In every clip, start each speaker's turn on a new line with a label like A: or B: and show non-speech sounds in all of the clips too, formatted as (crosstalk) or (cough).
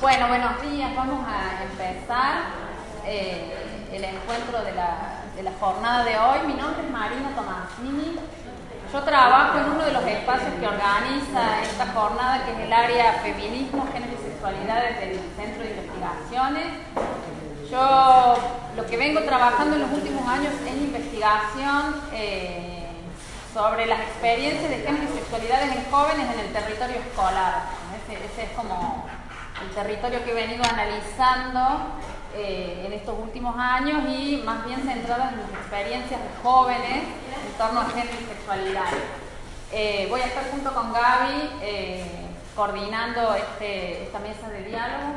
A: Bueno, buenos días. Vamos a empezar eh, el encuentro de la, jornada de hoy. Mi nombre es Marina Tomasini. Yo trabajo en uno de los espacios que organiza esta jornada, que es el área Feminismo, Género y Sexualidades del Centro de Investigaciones. Yo lo que vengo trabajando en los últimos años es investigación eh, sobre las experiencias de género y sexualidades en jóvenes en el territorio escolar. Ese es como el territorio que he venido analizando eh, en estos últimos años y más bien centradas en las experiencias de jóvenes en torno a género y sexualidad. Eh, voy a estar junto con Gaby eh, coordinando este, esta mesa de diálogo.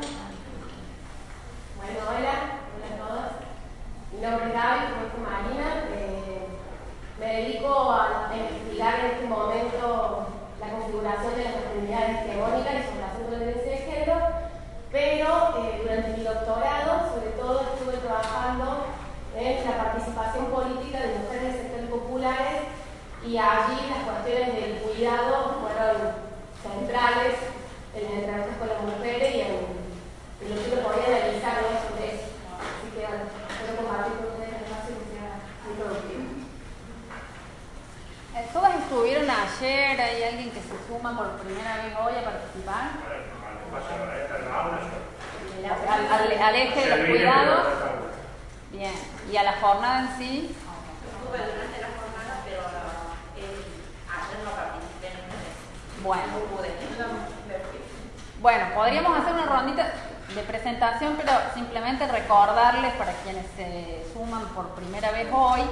B: Bueno, hola, hola a todos. Mi nombre es Gaby, como Marina. me dedico a investigar en este momento la configuración de las comunidades hegemónicas y su relación con la violencia de género pero eh, durante mi doctorado, sobre todo, estuve trabajando en la participación política de mujeres de sectores populares y allí las cuestiones del cuidado fueron centrales en el trabajo con las mujeres y en, lo que uno podía analizar sobre eso. Así que espero compartir con ustedes el espacio que sea muy productivo.
A: ¿Todas estuvieron ayer? ¿Hay alguien que se suma por primera vez hoy a participar? Al, al, eje de los cuidados. Bien. ¿Y a la jornada en sí?
C: En
A: Bueno. Bueno, podríamos hacer una rondita de presentación, pero simplemente recordarles para quienes se suman por primera vez hoy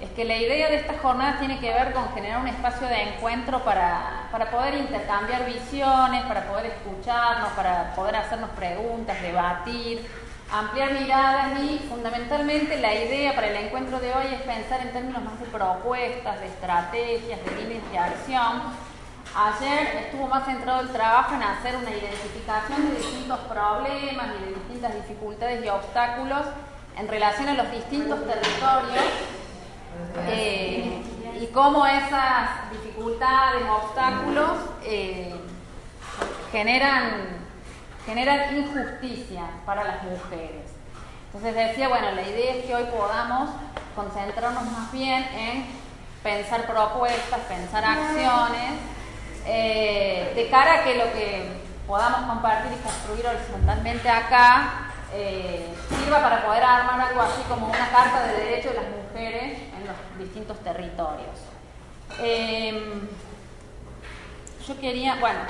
A: es que la idea de esta jornada tiene que ver con generar un espacio de encuentro para, poder intercambiar visiones, para poder escucharnos, para poder hacernos preguntas, debatir, ampliar miradas y fundamentalmente la idea para el encuentro de hoy es pensar en términos más de propuestas, de estrategias, de líneas de acción. Ayer estuvo más centrado el trabajo en hacer una identificación de distintos problemas y de distintas dificultades y obstáculos en relación a los distintos territorios eh, y cómo esas dificultades, obstáculos eh, generan, generan injusticia para las mujeres. Entonces decía, bueno, la idea es que hoy podamos concentrarnos más bien en pensar propuestas, pensar acciones, eh, de cara a que lo que podamos compartir y construir horizontalmente acá sirva para poder armar algo así como una carta de derechos de las mujeres distintos territorios. Em, yo quería, bueno,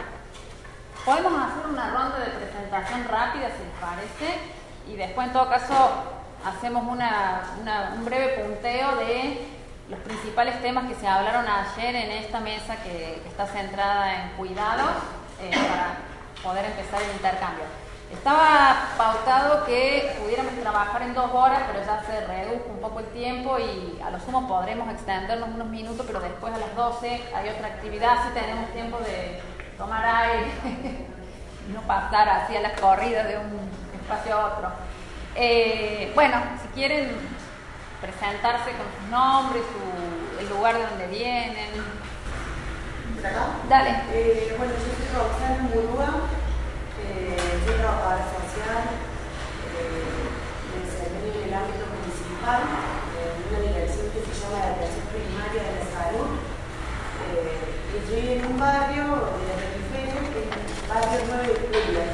A: podemos hacer una ronda de presentación rápida si les parece y después en todo caso hacemos un breve punteo de los principales temas que se hablaron ayer en esta mesa que, está centrada en cuidados eh, para poder empezar el intercambio. Estaba pautado que pudiéramos trabajar en dos horas, pero ya se redujo un poco el tiempo y a lo sumo podremos extendernos unos minutos, pero después a las 12 hay otra actividad, así tenemos tiempo de tomar aire (laughs) y no pasar así a las corridas de un espacio a otro. Eh, bueno, si quieren presentarse con sus nombres, su, el lugar de donde vienen. Dale.
D: Eh, bueno, yo soy Roxana Murúa yo trabajadora social, eh, me desempeño en el ámbito municipal, en una dirección que se llama la atención primaria de la salud. Eh, estoy en un barrio de la periferia, que es el barrio 9 de Julio.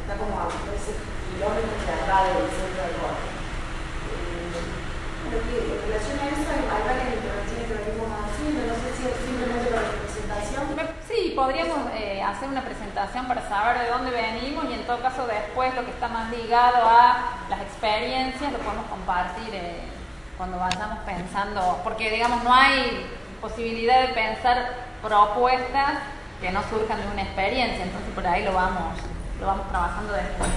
D: Está como a 13 kilómetros de acá del centro del bosque. Eh, en relación a eso, hay varias intervenciones que venimos haciendo, no sé si es simplemente la presentación.
A: Sí, podríamos eh, hacer una presentación para saber de dónde venimos y en todo caso después lo que está más ligado a las experiencias lo podemos compartir eh, cuando vayamos pensando, porque digamos no hay posibilidad de pensar propuestas que no surjan de una experiencia, entonces por ahí lo vamos, lo vamos trabajando después.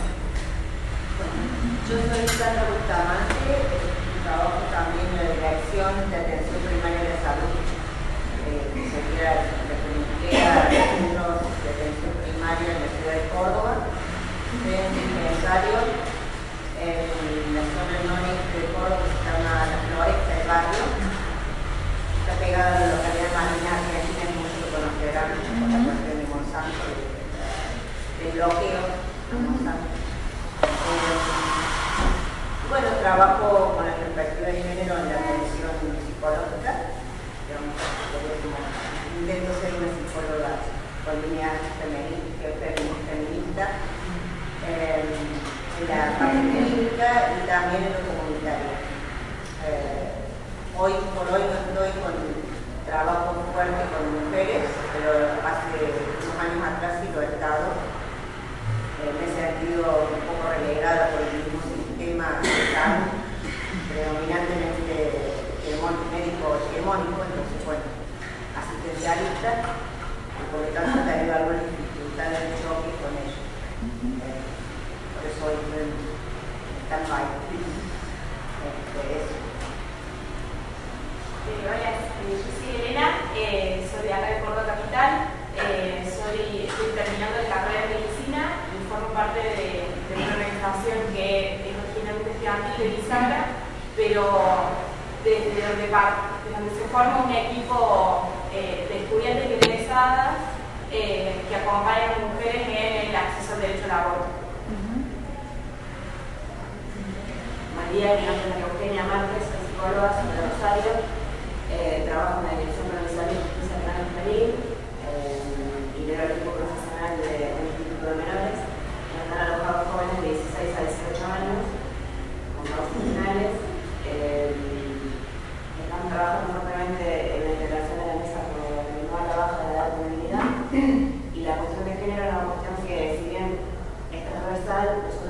E: yo soy Sandra Bustamante, eh, trabajo también en la Dirección de Atención Primaria de Salud, que para alumnos de atención primaria en la ciudad de Córdoba, de un dispensario en la zona noreste de Córdoba que se llama La Floresta del Barrio. Está pegada a la localidad Marina, que aquí tenemos mucho que conocerán por la cuestión de Monsanto, del bloqueo de Monsanto. Bueno, trabajo con la perspectiva de género en la atención psicológica, intento ser una columna feminista, eh, en la parte clínica y también en lo comunitario. Eh, hoy por hoy no estoy con trabajo fuerte con mujeres, pero hace unos años atrás sí lo he estado. Eh, me he sentido un poco relegada por el mismo sistema predominantemente hegemónico, entonces bueno, asistencialista por lo tanto ha tenido algunas dificultades de choque con ellos. Eh, por eso hoy están bailando. Este,
F: eh, hola, eh, yo soy Elena, soy de acá de Córdoba Capital, estoy terminando la carrera de medicina y formo parte de, una organización que es originalmente estudiantil de Bisagra, pero desde desde donde se forma un equipo eh, de estudiantes egresadas eh, que acompañan a mujeres en el acceso al derecho al aborto. María, mi nombre es Eugenia Márquez, soy psicóloga, soy de Rosario, eh, trabajo en la Dirección Provincial de Justicia Penal Infantil, eh, lidero el equipo profesional del de, Instituto de Menores, donde están alojados jóvenes de 16 a 18 años, con causas penales, eh, están trabajando
G: social,
H: los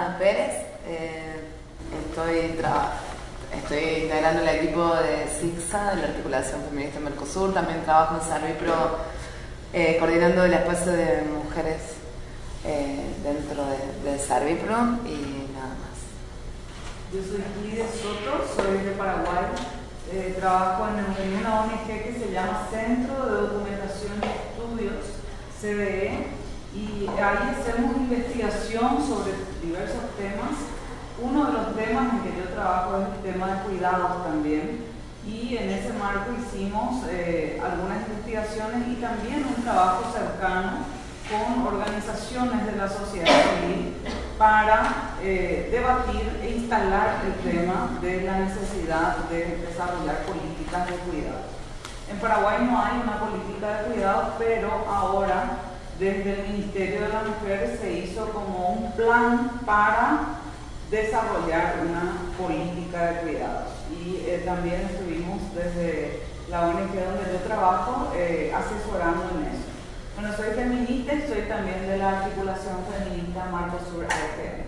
H: Soledad Pérez. Eh, estoy, integrando el equipo de SIGSA, de la Articulación Feminista Mercosur. También trabajo en Servipro eh, coordinando el espacio de mujeres dentro de, de Servipro y nada más.
I: Yo soy Lidia Soto, soy de Paraguay. trabajo en una ONG que se llama Centro de Documentación y Estudios CBE y ahí hacemos investigación sobre diversos temas. Uno de los temas en que yo trabajo es el tema de cuidados también y en ese marco hicimos eh, algunas investigaciones y también un trabajo cercano con organizaciones de la sociedad civil para eh, debatir e instalar el tema de la necesidad de desarrollar políticas de cuidado. En Paraguay no hay una política de cuidado, pero ahora desde el Ministerio de la Mujer se hizo como un plan para desarrollar una política de cuidados. Y eh, también estuvimos desde la ONG donde yo trabajo eh, asesorando en eso. Bueno, soy feminista y soy también de la articulación feminista Marco Sur AFM.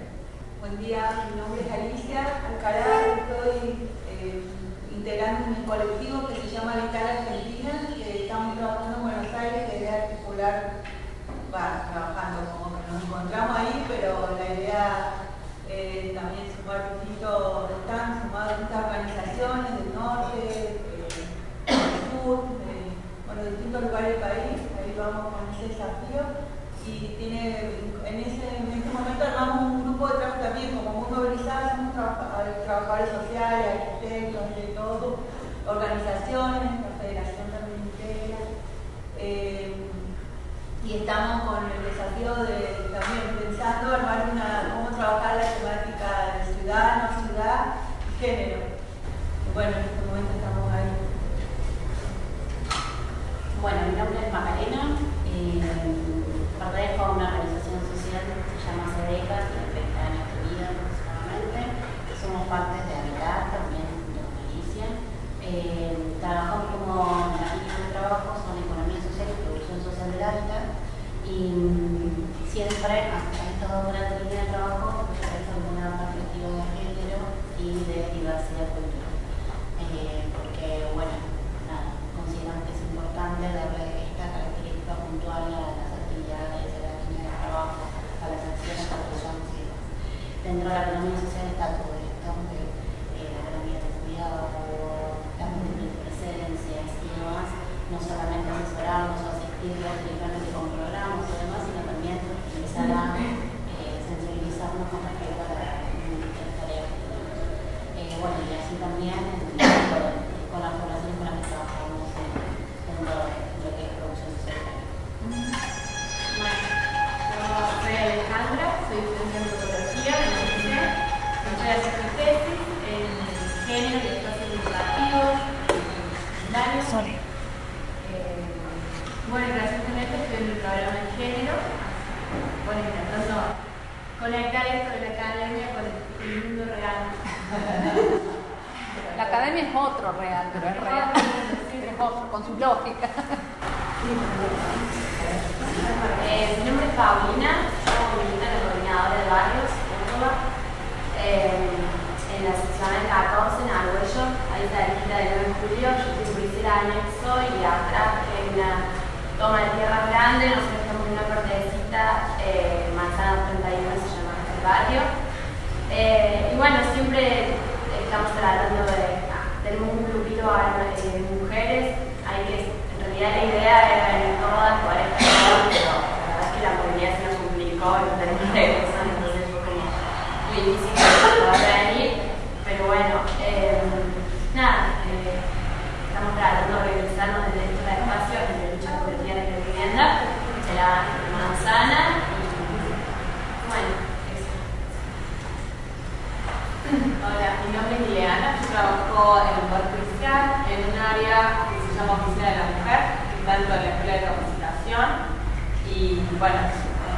J: Buen día, mi nombre es Alicia Alcalá, estoy eh, integrando un colectivo que se llama Vital Argentina, que estamos trabajando en Buenos Aires, la idea articular, trabajando como que nos encontramos ahí, pero la idea eh, también sumar distintos, están sumadas organizaciones del norte, eh, del sur, bueno, de distintos lugares del país, ahí vamos con ese desafío y tiene, en, ese, en este momento armamos un grupo de trabajo también como muy movilizado, somos trabajadores sociales, arquitectos, de todo, organizaciones, la federación también integra. Eh, estamos con el desafío de también pensando armar una, cómo trabajar la temática de ciudad, no ciudad y género. Bueno, en este momento estamos ahí.
K: Bueno, mi nombre es Macarena. Eh, pertenezco a una organización social que se llama SEDECA, tiene 30 años de vida aproximadamente. Somos parte de Habitat, también de Milicia. Eh, trabajamos como las líneas de trabajo son economía social y producción social del hábitat. Y siempre a estas dos grandes líneas de trabajo con una perspectiva de género y de diversidad cultural. Eh, porque, bueno, nada, consideramos que es importante darle esta característica puntual a las actividades, a la línea de trabajo, a las acciones que demás. Dentro de la economía social está todo bueno,
L: recientemente estoy en el programa de género, bueno, intentando conectar esto de la academia con el mundo real. (laughs)
A: La academia es otro real, pero es real. (laughs) (laughs) Es otro, con su lógica.
K: Eh, mi nombre es Paulina, soy militante coordinadora de barrios, Córdoba, eh, en la sección 14, en Arguello, ahí está la del 9 de julio, yo soy el anexo y atrás hay una toma de tierra grande, nosotros estamos en una partecita, eh, manzana 31 se llama el barrio. Eh, y bueno, siempre estamos tratando de, tenemos un grupito de mujeres, hay que, en realidad la idea era venir todas, poder estar todas, pero la verdad es que la movilidad se nos complicó y no tenemos regreso, entonces fue como difícil poder venir, pero bueno, eh, nada, eh, estamos tratando de organizarnos desde estos espacios de lucha colectiva de la vivienda, de la manzana, y bueno, eso.
L: Hola, mi nombre es Ileana, yo trabajo en el Poder Judicial, en un área que se llama Oficina de la Mujer, dentro de la Escuela de Capacitación. Y bueno,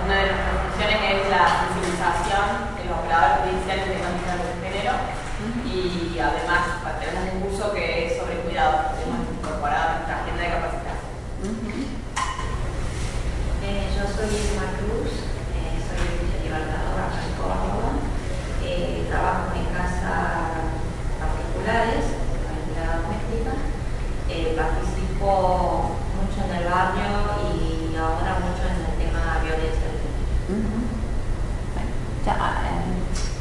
L: una de nuestras funciones es la sensibilización de los operadores judiciales de temáticas de género. Y además tenemos un curso que es sobre cuidado, soy Irma Cruz, eh, soy libertadora de Córdoba,
M: eh, trabajo en casas particulares, en entidad doméstica, eh, participo mucho en el barrio y ahora mucho en el tema de violencia. Uh -huh.
A: bueno,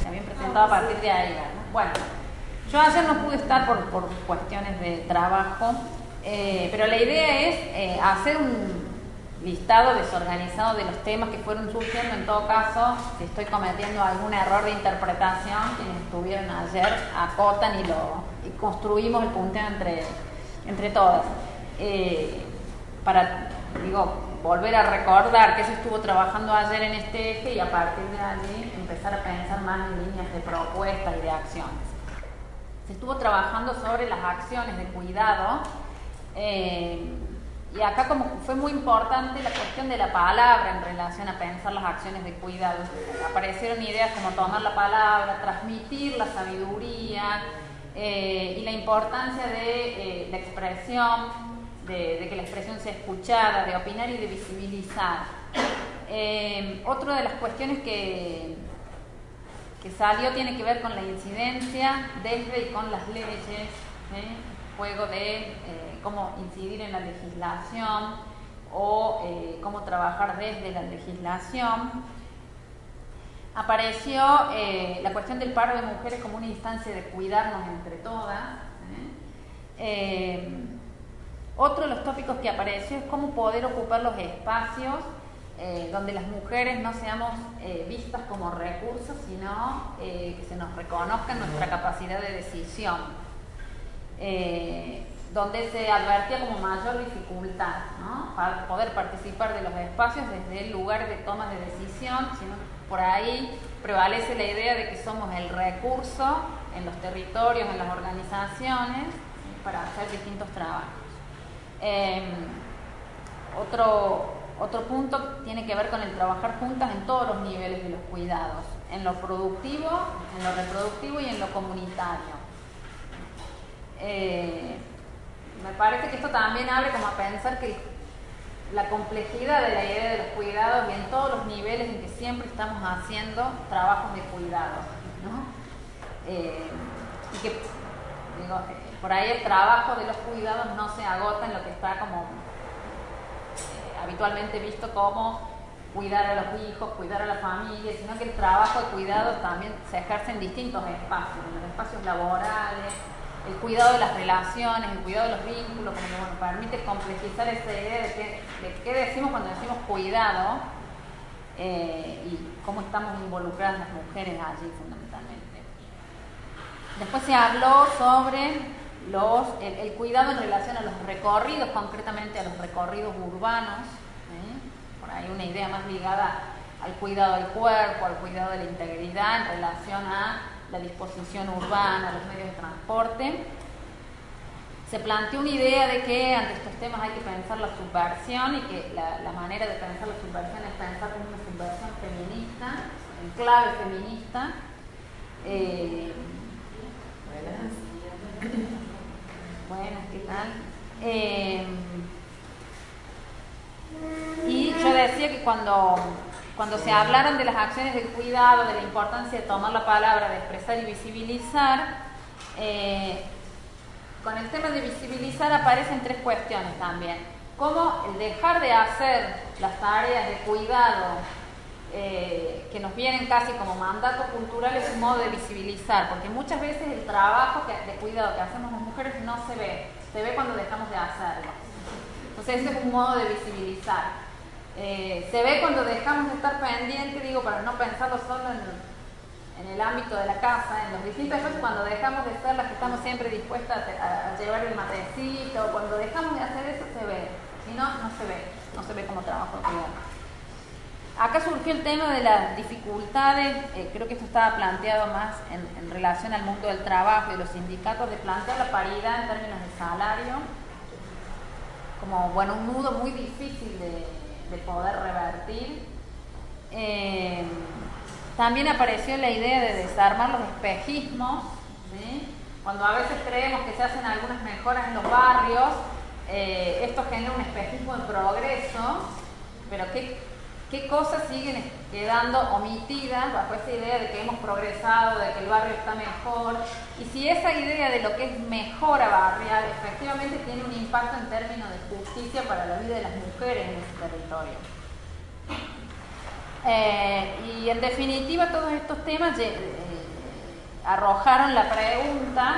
A: también eh, presentado a ah, partir de ahí. Bueno, yo ayer no pude estar por, por cuestiones de trabajo, eh, pero la idea es eh, hacer un listado desorganizado de los temas que fueron surgiendo. En todo caso, estoy cometiendo algún error de interpretación, quienes estuvieron ayer acotan y, lo, construimos el punteo entre, entre todas. Eh, para, digo, volver a recordar que se estuvo trabajando ayer en este eje y a partir de allí empezar a pensar más en líneas de propuestas y de acciones. Se estuvo trabajando sobre las acciones de cuidado. Eh, y acá como fue muy importante la cuestión de la palabra en relación a pensar las acciones de cuidado. Aparecieron ideas como tomar la palabra, transmitir la sabiduría eh, y la importancia de eh, la expresión, de, que la expresión sea escuchada, de opinar y de visibilizar. Eh, otra de las cuestiones que, que salió tiene que ver con la incidencia desde y con las leyes, juego de cómo incidir en la legislación o eh, cómo trabajar desde la legislación. Apareció eh, la cuestión del paro de mujeres como una instancia de cuidarnos entre todas. ¿eh? otro de los tópicos que apareció es cómo poder ocupar los espacios donde las mujeres no seamos vistas como recursos, sino que se nos reconozca nuestra capacidad de decisión donde se advertía como mayor dificultad para poder participar de los espacios desde el lugar de toma de decisión, sino por ahí prevalece la idea de que somos el recurso en los territorios, en las organizaciones, para hacer distintos trabajos. Eh, otro, otro punto tiene que ver con el trabajar juntas en todos los niveles de los cuidados, en lo productivo, en lo reproductivo y en lo comunitario. Eh, me parece que esto también abre como a pensar que la complejidad de la idea de los cuidados y en todos los niveles en que siempre estamos haciendo trabajos de cuidado, ¿no? Eh, y que, eh, por ahí el trabajo de los cuidados no se agota en lo que está como eh, habitualmente visto como cuidar a los hijos, cuidar a la familia, sino que el trabajo de cuidado también se ejerce en distintos espacios, en los espacios laborales, el cuidado de las relaciones, el cuidado de los vínculos, como bueno, permite complejizar esa idea de, qué decimos cuando decimos cuidado eh, y cómo estamos involucradas las mujeres allí fundamentalmente. Después se habló sobre los, el, cuidado en relación a los recorridos, concretamente a los recorridos urbanos, ¿eh? por ahí una idea más ligada al cuidado del cuerpo, al cuidado de la integridad en relación a la disposición urbana, los medios de transporte. Se planteó una idea de que ante estos temas hay que pensar la subversión y que la, manera de pensar la subversión es pensar como una subversión feminista, en clave feminista. Eh, buenas. ¿qué tal? Eh, y yo decía que cuando cuando se hablaron de las acciones del cuidado, de la importancia de tomar la palabra, de expresar y visibilizar, eh, con el tema de visibilizar aparecen tres cuestiones también. Como el dejar de hacer las tareas de cuidado eh, que nos vienen casi como mandato cultural es un modo de visibilizar, porque muchas veces el trabajo de cuidado que hacemos las mujeres no se ve, se ve cuando dejamos de hacerlo. Entonces ese es un modo de visibilizar. Eh, se ve cuando dejamos de estar pendientes, digo, para no pensarlo solo en, el ámbito de la casa, en los distintos espacios, cuando dejamos de ser las que estamos siempre dispuestas a, llevar el matecito, cuando dejamos de hacer eso se ve, si no, no se ve, no se ve como trabajo Acá surgió el tema de las dificultades, eh, creo que esto estaba planteado más en, relación al mundo del trabajo y los sindicatos, de plantear la paridad en términos de salario, como, bueno, un nudo muy difícil de, de poder revertir. Eh, también apareció la idea de desarmar los espejismos, cuando a veces creemos que se hacen algunas mejoras en los barrios, eh, esto genera un espejismo de progreso, pero ¿qué, qué cosas siguen quedando omitidas bajo esa idea de que hemos progresado, de que el barrio está mejor. Y si esa idea de lo que es mejora barrial efectivamente tiene un impacto en términos de justicia para la vida de las mujeres en ese territorio. Eh, y en definitiva todos estos temas eh, arrojaron la pregunta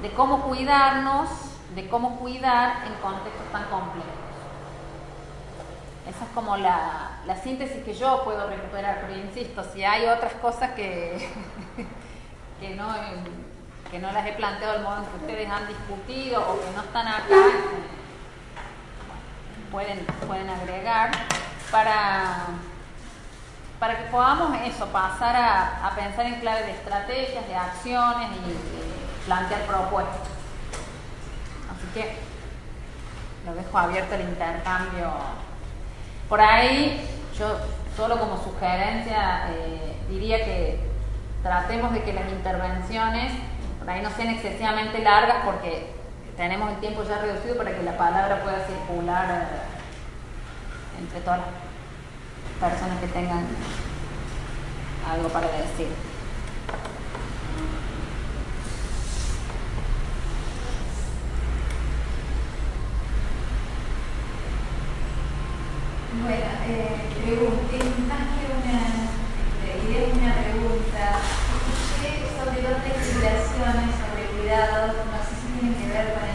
A: de cómo cuidarnos, de cómo cuidar en contextos tan complejos. Esa es como la, síntesis que yo puedo recuperar, pero insisto, si hay otras cosas que, (laughs) que, no, que no las he planteado del modo en que ustedes han discutido o que no están acá, pueden, pueden agregar para, para que podamos eso, pasar a, pensar en clave de estrategias, de acciones y plantear propuestas. Así que lo dejo abierto el intercambio por ahí, yo solo como sugerencia eh, diría que tratemos de que las intervenciones por ahí no sean excesivamente largas porque tenemos el tiempo ya reducido para que la palabra pueda circular eh, entre todas las personas que tengan algo para decir.
N: Bueno, eh, más que una, eh, una pregunta. Escuché sobre dos legislaciones sobre cuidados, no sé si tienen que ver con,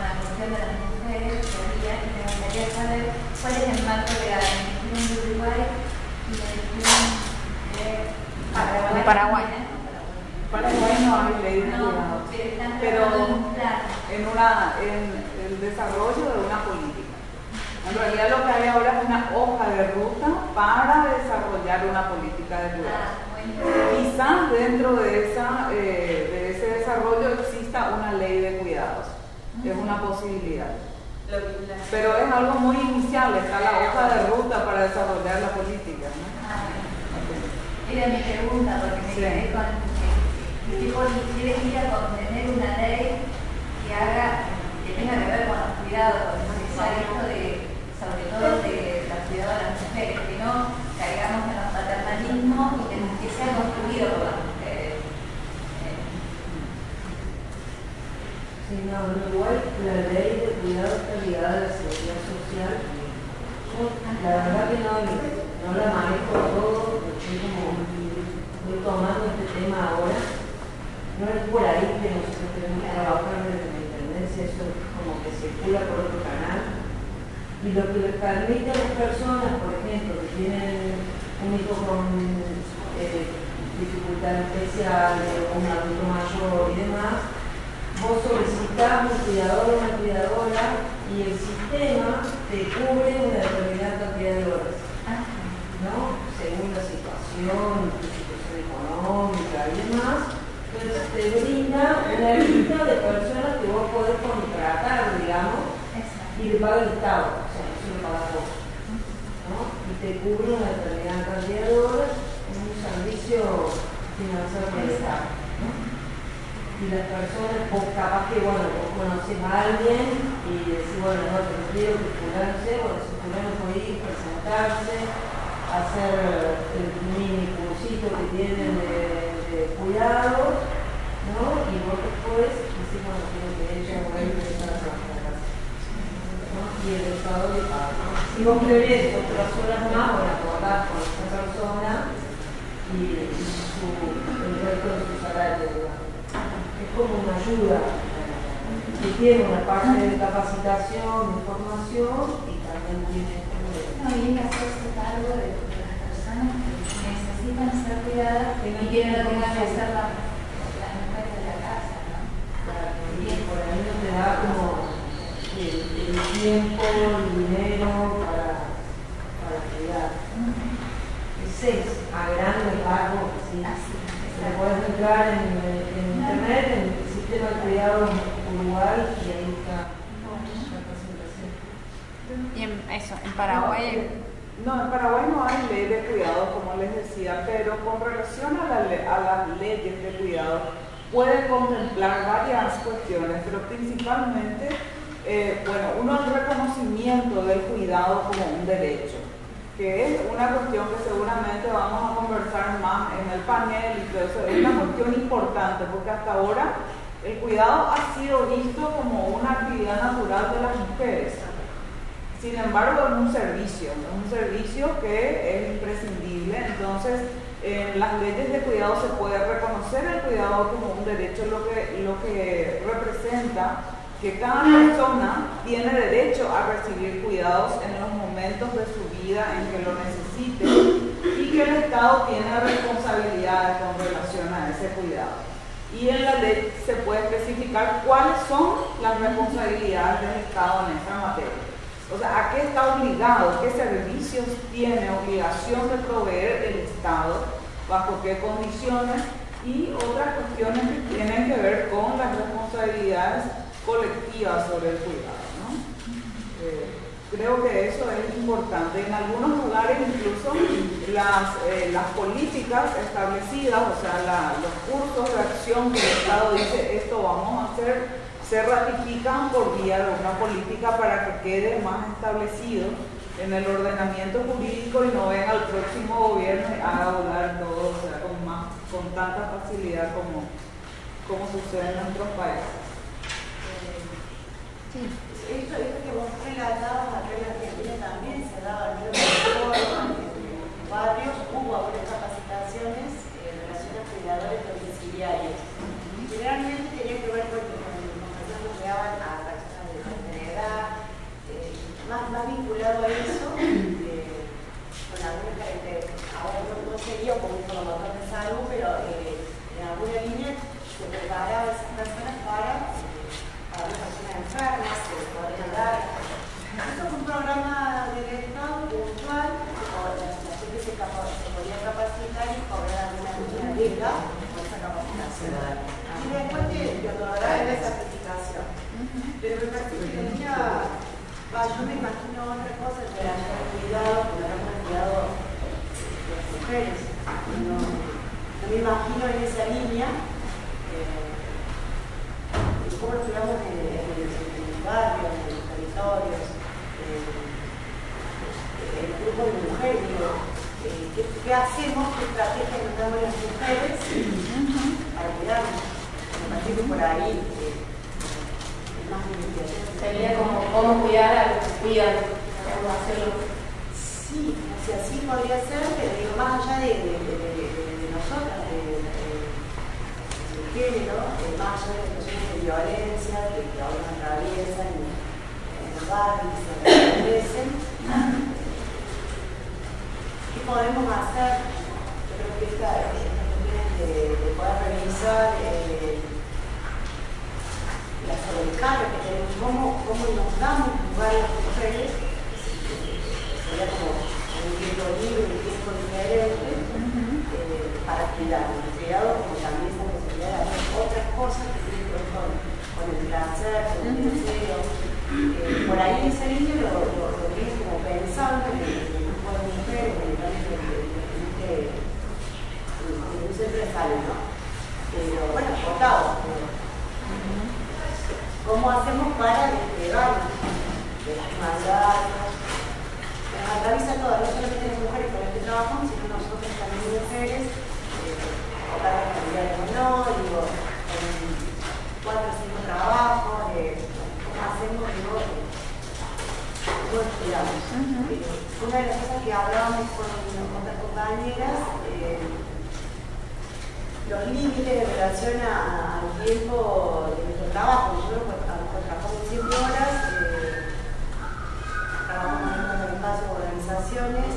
N: la cuestión de las mujeres todavía, y me gustaría saber cuál es el marco de la legislación de Uruguay y la legislación de Paraguay.
I: Paraguay. Paraguay no hay ley de cuidados, pero en, una, en el desarrollo de una política. En realidad lo que hay ahora es una hoja de ruta para desarrollar una política de cuidado. Quizás dentro de, esa, eh, de ese desarrollo exista una ley de cuidados. Es una posibilidad. Pero es algo muy inicial, está la hoja de ruta para desarrollar la política.
N: ¿no? Era mi pregunta, porque me quedé con que quiere ir a contener una ley que haga, que tenga que ver con los cuidados, con esto de sobre todo de las mujeres, que no caigamos en los paternalismos y que, que sea construido por las mujeres.
G: Sí, no, en Uruguay la ley de cuidado está ligada a la seguridad social. la verdad que no, no la manejo todo, estoy como voy tomando este tema ahora. No es por ahí que nosotros tenemos que trabajar desde la intendencia, eso como que circula por otro canal y lo que les permite a las personas, por ejemplo, que tienen un hijo con eh, dificultades especiales, un adulto mayor y demás, vos solicitás un cuidador o una cuidadora y el sistema te cubre una determinada cantidad de horas, ¿no? Según la situación, tu situación económica y demás. Entonces te brinda una lista de personas que vos podés contratar, digamos, y le paga el Estado y te cubre una determinada cantidad de horas en un servicio financiado por el Estado. Y las personas, vos capaz que, bueno, vos conoces a alguien y decís, bueno, no, te quiero que curarse, o si fulano puede ir, presentarse, hacer el mini cursito que tienen de, de cuidados, ¿no? Y vos después decís, bueno, quiero que ella empezar a y el Estado le paga. Si vos prevés otras horas más, para acordar con esa persona y, su, el resto de su salario. Es como una ayuda que tiene una parte de capacitación, de formación y también tiene...
N: No, y hacerse cargo de, las personas que necesitan ser cuidadas y no quieren que van a hacer las mujeres de la casa, ¿no?
G: Claro, y por ahí no te da como el, tiempo, el dinero para, para cuidar. Ese es a grandes rasgos, ¿sí? Se puedes entrar en, internet, en el sistema de cuidado Uruguay y ahí está la presentación.
A: Y en eso, en Paraguay.
I: No, en Paraguay no hay ley de cuidado, como les decía, pero con relación a, la, a las leyes de cuidado puede contemplar varias cuestiones, pero principalmente eh, bueno, uno el reconocimiento del cuidado como un derecho. que es una cuestión que seguramente vamos a conversar más en el panel y todo eso, es una cuestión importante porque hasta ahora el cuidado ha sido visto como una actividad natural de las mujeres. Sin embargo, es un servicio, es un servicio que es imprescindible. Entonces, en las leyes de cuidado se puede reconocer el cuidado como un derecho, lo que, lo que representa que cada persona tiene derecho a recibir cuidados en los momentos de su vida en que lo necesite y que el Estado tiene responsabilidades con relación a ese cuidado. Y en la ley se puede especificar cuáles son las responsabilidades del Estado en esta materia. O sea, ¿a qué está obligado? ¿Qué servicios tiene obligación de proveer el Estado? ¿Bajo qué condiciones? Y otras cuestiones que tienen que ver con las responsabilidades colectivas sobre el cuidado. ¿no? Eh, creo que eso es importante. En algunos lugares incluso las, eh, las políticas establecidas, o sea, los cursos de acción que el Estado dice esto vamos a hacer, se ratifican por vía de una política para que quede más establecido en el ordenamiento jurídico y no venga al próximo gobierno y haga volar todo, o sea, con, más, con tanta facilidad como, como sucede en nuestros países.
D: Sí. Esto, esto que vos relatabas acá en Argentina también se daba en los barrios, hubo algunas capacitaciones en relación a cuidadores domiciliarios. Generalmente tenía que ver con que llegaban a personas de tercera edad, eh, más, vinculado a eso, eh, con algunas características. Ahora no, sería como un promotor de salud, pero eh, en alguna línea se preparaba a esas personas para podrían dar. Esto es un programa del Estado puntual, la, gente capa, se podía capacitar y cobrar alguna, una beca por esa capacitación. Y después te, te otorgarán la certificación. Pero me parece que tenía, yo me imagino otra cosa que era el cuidado, que el cuidado las mujeres. No me imagino en esa línea. Eh, cómo lo cuidamos en, en, en, el barrio, en los territorios, en, el grupo de mujeres, digo, eh, ¿qué, ¿qué, hacemos, qué estrategia nos damos las mujeres para cuidarnos? Me parece que por ahí eh, es más
B: Sería como cómo cuidar a los que cuidan, cómo hacerlo.
D: Sí, o sea, sí podría ser, pero digo, más allá de, de, de, de nosotras, de, género, más allá de situaciones de violencia que, que ahora atraviesan en, en los barrios, se establecen. ¿Qué podemos hacer? Yo creo que esta, cuestión de, de poder revisar eh, la sobrecarga que tenemos, cómo, cómo nos damos lugar a las mujeres, sería como un tiempo libre, un tiempo diferente, eh, para cuidar, el cuidado como también esa posibilidad de hacer otras cosas que tienen que ver con, con el placer, con el deseo. Eh, por ahí esa línea lo, lo, lo viene como pensando en el, grupo de mujeres, en el en un centro de salud, ¿no? Pero bueno, cortado. ¿Cómo hacemos para despegarnos de las maldades? Atraviesa todo, no solamente las mujeres con las que trabajamos, sino nosotros también mujeres, eh, otra calidad de honor, digo, cuatro o cinco trabajos, eh, ¿cómo hacemos? Digo, ¿cómo estudiamos? Uh -huh. eh, una de las cosas que hablábamos con otras compañeras, eh, los límites en relación al tiempo de nuestro trabajo. Nosotros pues, trabajamos 100 horas, eh, trabajamos en espacios, organizaciones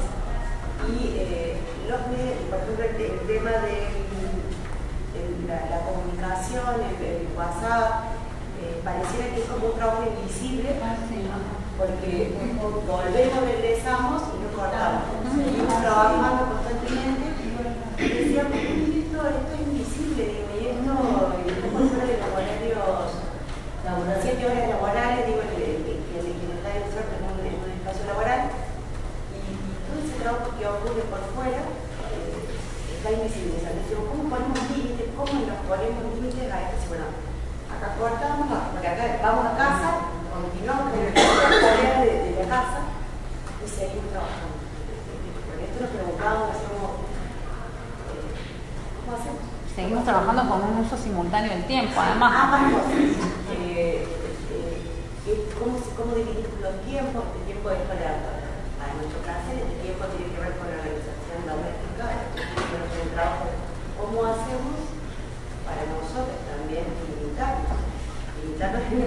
D: y eh, los por ejemplo, el, el tema de el, la, la, comunicación, el, el WhatsApp, eh, pareciera que es como un trabajo invisible porque volvemos, regresamos y no cortamos. Seguimos trabajando constantemente. Y decíamos, esto, esto es invisible, y esto, fuera de los horarios, siete horas laborales, digo, que, nos el suerte en un, espacio laboral, y, y, todo ese trabajo que ocurre por fuera la invisibilización, ¿cómo ponemos límites? ¿Cómo nos ponemos límites pues a esto? Bueno, acá cortamos, porque acá vamos a casa, continuamos con el tarea de, de la casa y seguimos trabajando.
A: Por esto nos preguntamos, hacemos, eh, ¿cómo hacemos? Seguimos trabajando con un uso simultáneo del tiempo, además.
E: Ah, eh, eh, ¿cómo, ¿Cómo dividimos los tiempos? El tiempo es para ¿cómo hacemos para nosotros también limitarnos? Limitarnos en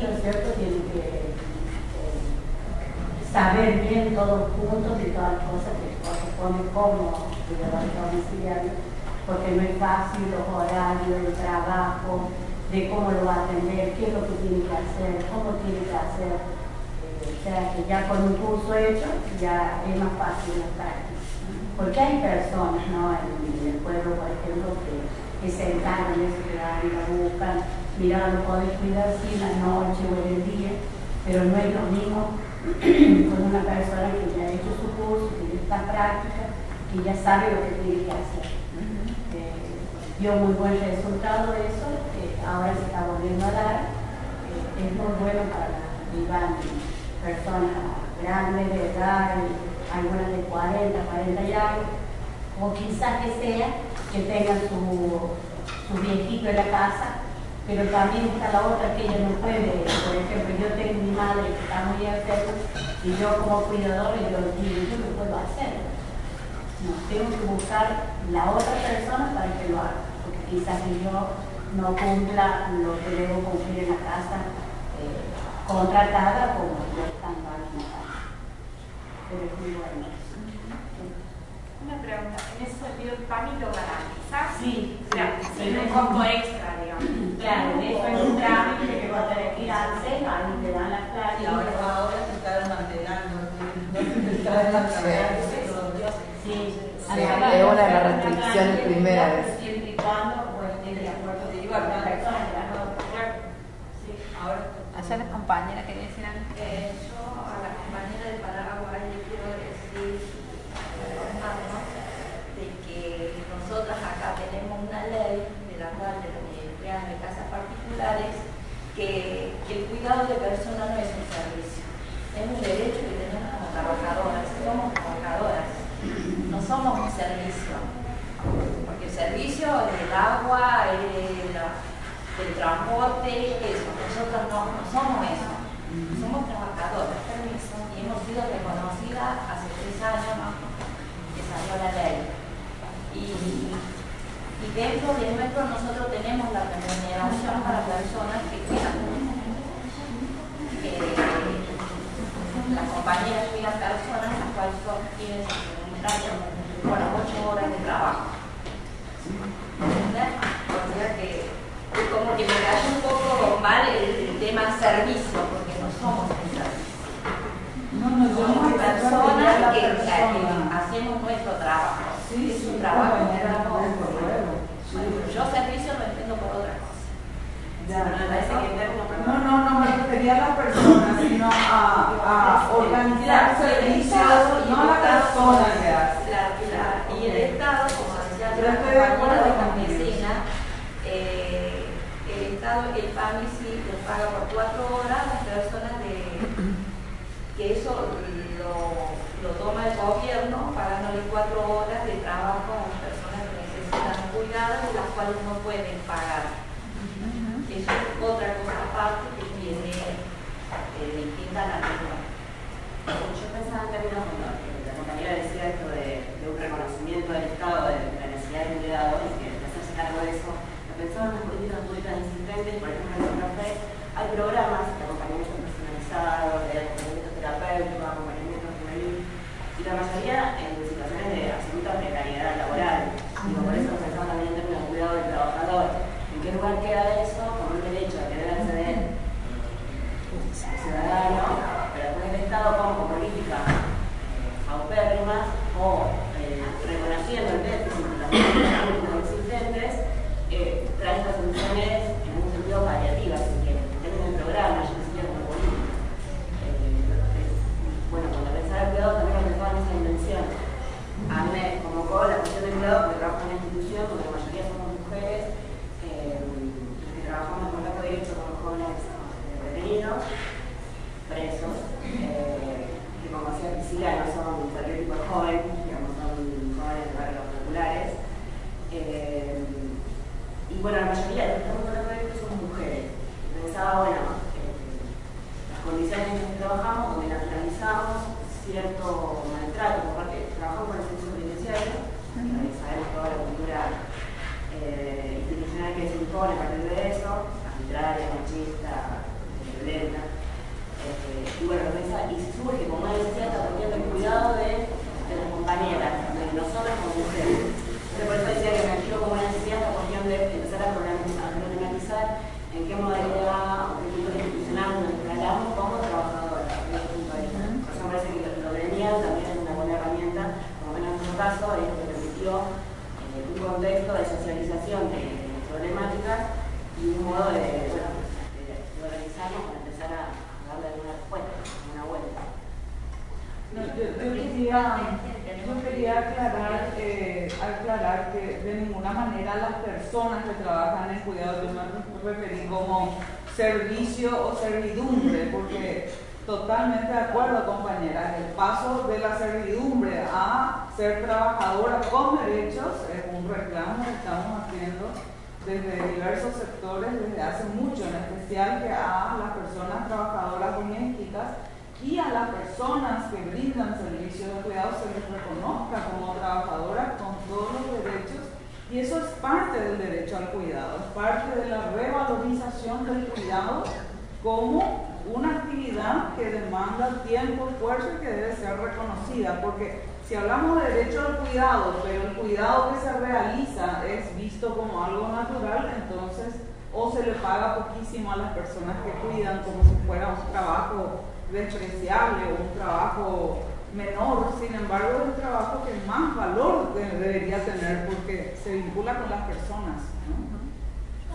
O: ¿cierto? Tienen que eh, saber bien todos los puntos y todas las cosas que corresponden como cuidadores domiciliarios, porque no es fácil los horarios, el trabajo, de cómo lo va a atender, qué es lo que tiene que hacer, cómo tiene que hacer. Eh, o sea, que ya con un curso hecho ya es más fácil la práctica. Porque hay personas, ¿no? En el pueblo, por ejemplo, que, que se encargan de eso, que y lo buscan mira, lo puedes cuidar así en la noche o en el día, pero no es lo mismo (clears throat) con una persona que ya ha hecho su curso, que ya está práctica, que ya sabe lo que tiene que hacer. Eh, dio muy buen resultado eso, eh, ahora se está volviendo a dar, eh, es muy bueno para las personas grandes de edad, algunas de 40, 40 y o quizás que sea que tengan su, su viejito en la casa pero también está la otra que ella no puede. Por ejemplo, yo tengo mi madre que está muy enferma y yo como cuidadora yo, digo, yo no puedo hacerlo. No, tengo que buscar la otra persona para que lo haga, porque quizás yo no cumpla lo que debo cumplir en la casa eh, contratada pues, como yo estando en la casa. Pero es muy bueno.
P: Una pregunta, en ese sentido, ¿el PAMI lo garantiza?
O: Sí,
P: Claro,
O: sí,
P: sin un costo extra, digamos.
O: Claro, eso es un trámite que vos tenés que ir al y te dan las clases.
J: Y ahora, ahora se está desmantelando, se está desmantelando.
O: Sí,
H: Sí, es una de las restricciones primera vez.
O: Siempre y cuando vos estés de acuerdo
J: Te digo, alguna persona
O: que
A: Allá las compañeras algo.
C: Eh, yo a la compañera de Paraguay le quiero decir, informarnos de que nosotras acá tenemos una ley de la cual de los empleados de casas particulares que el de personas no es un servicio, es un derecho que tenemos como trabajadoras, somos trabajadoras, no somos un servicio, porque el servicio es el agua, el transporte, eso, nosotros no, no somos eso, somos trabajadoras, permiso, y hemos sido reconocidas hace tres años que salió la ley. Y, y dentro de nuestro nosotros tenemos la remuneración para personas que cuidan. Eh, las compañeras cuidan personas las cuales son quienes remuneran por las ocho horas de trabajo. ¿Entendés? O sea que como que me cayó un poco mal el, el tema servicio, porque no somos un servicio.
I: No, no, no
C: Somos
I: me
C: personas que, que
I: persona.
C: hacemos nuestro trabajo.
I: Sí,
C: es
I: sí,
C: un trabajo.
I: compañera,
C: no,
I: desde luego.
C: Bueno, yo servicio lo entiendo por otra cosa.
I: Ya. No, no, no me refería a las personas, sino a, a organizar servicios, no a la persona que hace.
C: Y el Estado, como decía
I: Yo
C: la
I: estoy de acuerdo
C: de campesina, eh, el Estado, el PAMI sí les paga por cuatro horas las personas de que eso lo, lo toma el gobierno pagándole cuatro horas de trabajo a las personas que necesitan cuidados y las cuales no pueden pagar. Es otra cosa aparte que tiene eh, distinta a la.
F: Yo pensaba en términos, bueno, que la compañera decía esto de, un reconocimiento del Estado de la necesidad de cuidado y que de hacerse cargo de eso. Lo pensaba en las políticas públicas insistentes, por ejemplo en Santa Fe hay programas de acompañamiento personalizado, de acompañamiento terapéutico, acompañamiento juvenil, y la mayoría en situaciones de absoluta precariedad laboral. Digo, por eso pensaba también en términos de cuidado del trabajador. ¿En qué lugar queda eso como un derecho a querer acceder ciudadano, pero después el Estado como política eh, paupérrimas o eh, reconociendo el déficit de las políticas públicas existentes, eh, trae estas soluciones en un sentido paliativa, si quieren, en términos de programa, yo decía como política. Eh, eh, bueno, cuando pensaba el cuidado también lo pensaba en esa dimensión. A mí me convocó la cuestión del cuidado porque trabajo en una institución donde la mayoría somos mujeres, eh, que trabajamos en contacto directo con los jóvenes eh, detenidos, presos, eh, que como decía Priscila, no son un estereotipo joven, digamos, son jóvenes de barrios populares. Eh, y bueno, la mayoría de los que estamos hablando de esto son mujeres. Pensaba, bueno, eh, las condiciones en las que trabajamos, donde naturalizamos cierto maltrato, por parte, trabajamos con el servicio penitenciario, ahí sabemos toda la cultura eh, institucional que se impone a partir de eso, arbitraria, machista, violenta. Eh, y bueno, esa- y surge como una necesidad esta cuestión del cuidado de, de las compañeras, de nosotras como mujeres. Entonces, por eso decía que me activo como una necesidad esta cuestión de empezar a problematizar, a problematizar en qué modalidad o qué cultura institucional nos instalamos como trabajadoras desde ese punto de vista. Por eso me parece que lo, lo gremial también es una buena herramienta, por lo menos en nuestro caso, es lo que permitió eh, un contexto de socialización de, de problemáticas y un modo de, bueno, de, de organizarnos para empezar a darle alguna respuesta, una vuelta.
I: No, yo, yo quería, yo quería aclarar, eh, aclarar que de ninguna manera las personas que trabajan en cuidado, yo me referí como servicio o servidumbre, porque totalmente de acuerdo compañeras, el paso de la servidumbre a ser trabajadora con derechos es un reclamo que estamos haciendo desde diversos sectores desde hace mucho, en especial que a las personas trabajadoras domésticas y a las personas que brindan servicios de cuidado se les reconozca como trabajadoras con todos los derechos y eso es parte del derecho al cuidado, es parte de la revalorización del cuidado como una actividad que demanda tiempo, esfuerzo y que debe ser reconocida, porque si hablamos de derecho al cuidado, pero el cuidado que se realiza es visto como algo natural, entonces o se le paga poquísimo a las personas que cuidan como si fuera un trabajo despreciable o un trabajo menor, sin embargo es un trabajo que más valor debería tener porque se vincula con las personas.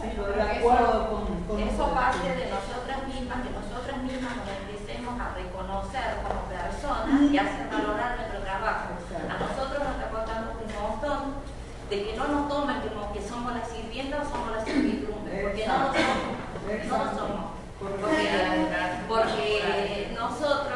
C: de acuerdo con, eso parte de nosotras mismas, que nosotras mismas nos empecemos a reconocer como personas y hacer valorar nuestro trabajo. A nosotros nos está costando un montón de que no nos tomen como que somos las sirvientas o somos las servidumbre, porque no lo somos. No lo somos. porque nosotros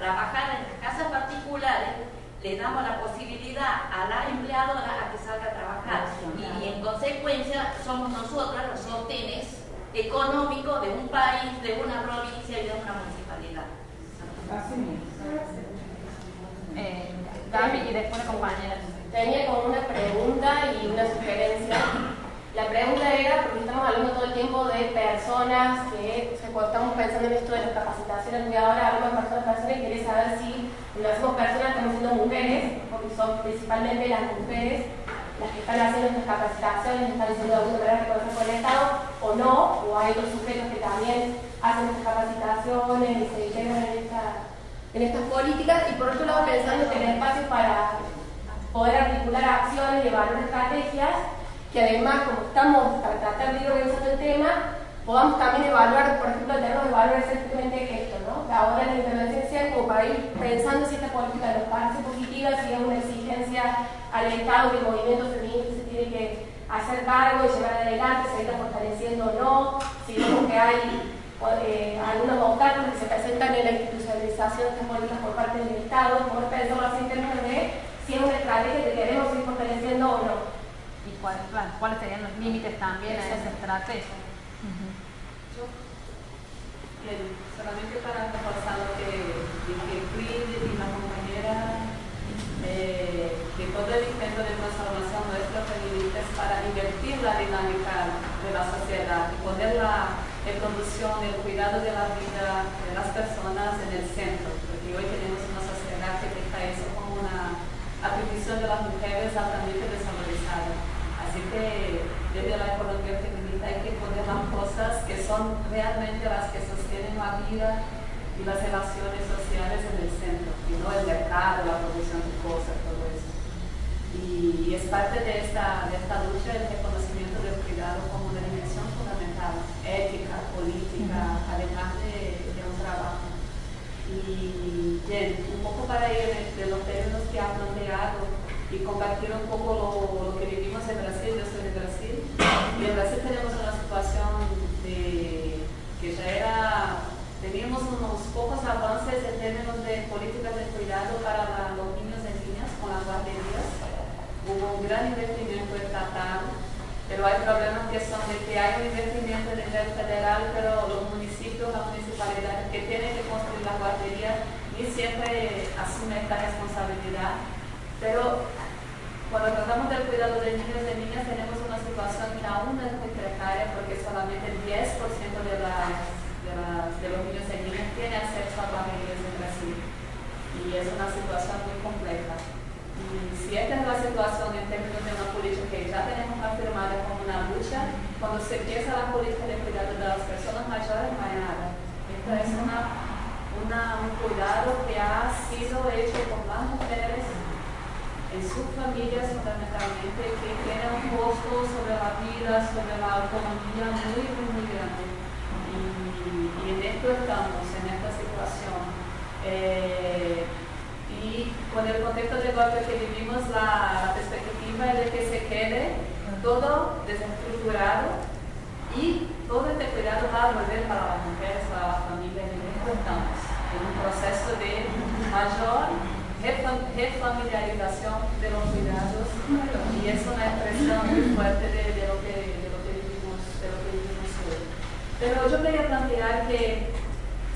C: trabajar en las casas particulares, le damos la posibilidad a la empleadora a que salga a trabajar y, en consecuencia somos nosotros los sostenes económicos de un país, de una provincia y de una municipalidad.
I: Así
A: eh, Gaby y después la compañera.
B: Tenía como una pregunta y una sugerencia la pregunta era, porque estamos hablando todo el tiempo de personas que, cuando estamos pensando en esto de la capacitación al cuidador, hablamos de personas, personas y saber si cuando hacemos personas estamos siendo mujeres, porque son principalmente las mujeres las que están haciendo estas capacitaciones, están siendo de alguna manera reconocidas por el Estado o no, o hay otros sujetos que también hacen estas capacitaciones y se integran en, esta, en estas políticas, y por otro lado pensando que el espacio para poder articular acciones y evaluar estrategias que además, como estamos para tratar de ir organizando el tema, podamos también evaluar, por ejemplo, tenemos que evaluar exactamente esto, ¿no? Ahora la intervención sea como para ir pensando si esta política nos parece positiva, si es una exigencia al Estado que el movimiento feminista se tiene que hacer cargo y llevar adelante, se está fortaleciendo o no, si vemos que hay eh, algunos obstáculos que se presentan en la institucionalización de estas políticas por parte del Estado, podemos pensarlo así en términos de si es una estrategia que queremos ir fortaleciendo o no
A: cuáles, cuáles serían los límites también a esa estrategia.
Q: Bien, solamente para reforzar lo que dije Frid y la compañera, eh, que todo el intento de transformación nuestra feminista es para invertir la dinámica de la sociedad y poner la producción, el cuidado de la vida de las personas en el centro, porque hoy tenemos una sociedad que deja eso como una atribución de las mujeres altamente desvalorizada. Que desde la economía feminista hay que poner las cosas que son realmente las que sostienen la vida y las relaciones sociales en el centro, y no el mercado, la producción de cosas, todo eso. Y, es parte de esta, de esta lucha el reconocimiento del cuidado como una dimensión fundamental, ética, política, además de, de, un trabajo. Y bien, un poco para ir de los términos que ha planteado, y compartir un poco lo, que vivimos en Brasil, y en Brasil tenemos una situación de, que ya era, teníamos unos pocos avances en términos de políticas de cuidado para los niños y niñas con las guarderías. Hubo un gran investimiento estatal, pero hay problemas que son de que hay un investimiento a nivel federal, pero los municipios, las municipalidades que tienen que construir las guarderías ni siempre asumen esta responsabilidad. Pero cuando tratamos del cuidado de niños y niñas tenemos una situación que aún es muy precaria porque solamente el 10% de, de, los niños y niñas tiene acceso a guarderías en Brasil. Y es una situación muy compleja. Y si esta es la situación en términos de una política que ya tenemos afirmada como una lucha, cuando se empieza la política de cuidado de las personas mayores no hay. Esto es una, un cuidado que ha sido hecho por las mujeres en sus familias fundamentalmente, que tiene un costo sobre la vida, sobre la autonomía muy, muy grande. Y, en esto estamos, en esta situación. Eh, y con el contexto de golpe que vivimos, la, perspectiva es de que se quede todo desestructurado y todo este cuidado va a volver para las mujeres, para las familias. En esto estamos, en un proceso de mayor refamiliarización de los cuidados y es una expresión muy fuerte de, lo, que, vivimos, hoy. Pero yo quería plantear que,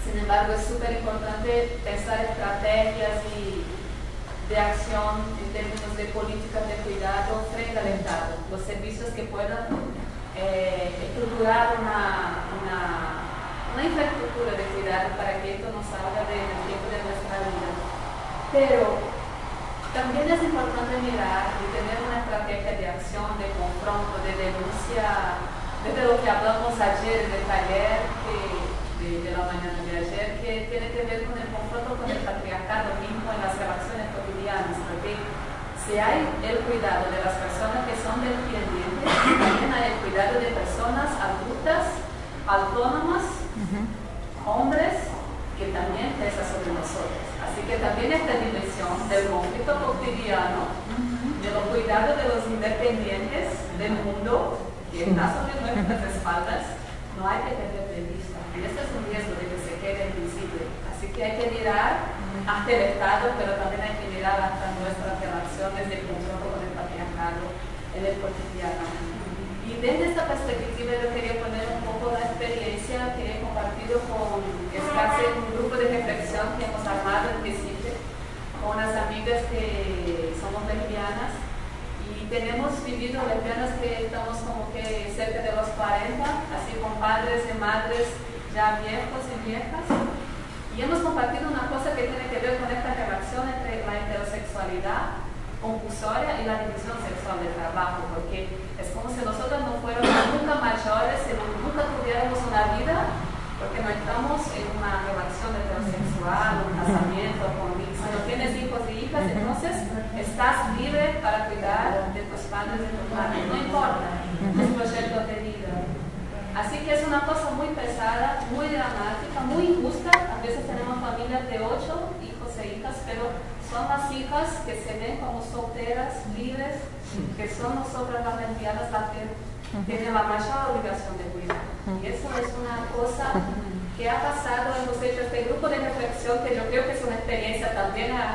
Q: sin embargo, es súper importante pensar estrategias y de acción en términos de políticas de cuidado frente al Estado, los servicios que puedan eh, estructurar una, una, infraestructura de cuidado para que esto no salga del tiempo de nuestra vida. Pero también es importante mirar y tener una estrategia de acción, de confronto, de denuncia, desde lo que hablamos ayer en el taller de, la mañana de ayer, que tiene que ver con el confronto con el patriarcado mismo en las relaciones cotidianas, porque si hay el cuidado de las personas que son dependientes, también hay el cuidado de personas adultas, autónomas, hombres, que también pesa sobre nosotros. Así que también esta dimensión del conflicto cotidiano, de los cuidados de los independientes del mundo que está sobre nuestras espaldas, no hay que perder de vista. Y este es un riesgo de que se quede invisible. Así que hay que mirar hasta el Estado, pero también hay que mirar hasta nuestras relaciones de confronto con el patriarcado en el cotidiano. Y desde esta perspectiva yo quería poner un poco la experiencia que he compartido con un grupo de reflexión que hemos armado en Recife con unas amigas que somos lesbianas y tenemos vivido lesbianas que estamos como que cerca de los 40, así con padres y madres ya viejos y viejas. Y hemos compartido una cosa que tiene que ver con esta relación entre la heterosexualidad compulsoria y la división sexual del trabajo, porque es como si nosotros no fuéramos nunca mayores, si nunca tuviéramos una vida, porque no estamos en una relación heterosexual, un casamiento, con si no tienes hijos y hijas, entonces estás libre para cuidar de tus padres y tus madres, no importa tus proyectos de vida. Así que es una cosa muy pesada, muy dramática, muy injusta. A veces tenemos familias de ocho hijos e hijas, pero son las hijas que se ven como solteras, libres, que son nosotras las lesbianas las que tienen la mayor obligación de cuidar. Y eso es una cosa que ha pasado, hemos hecho este grupo de reflexión que yo creo que es una experiencia también a,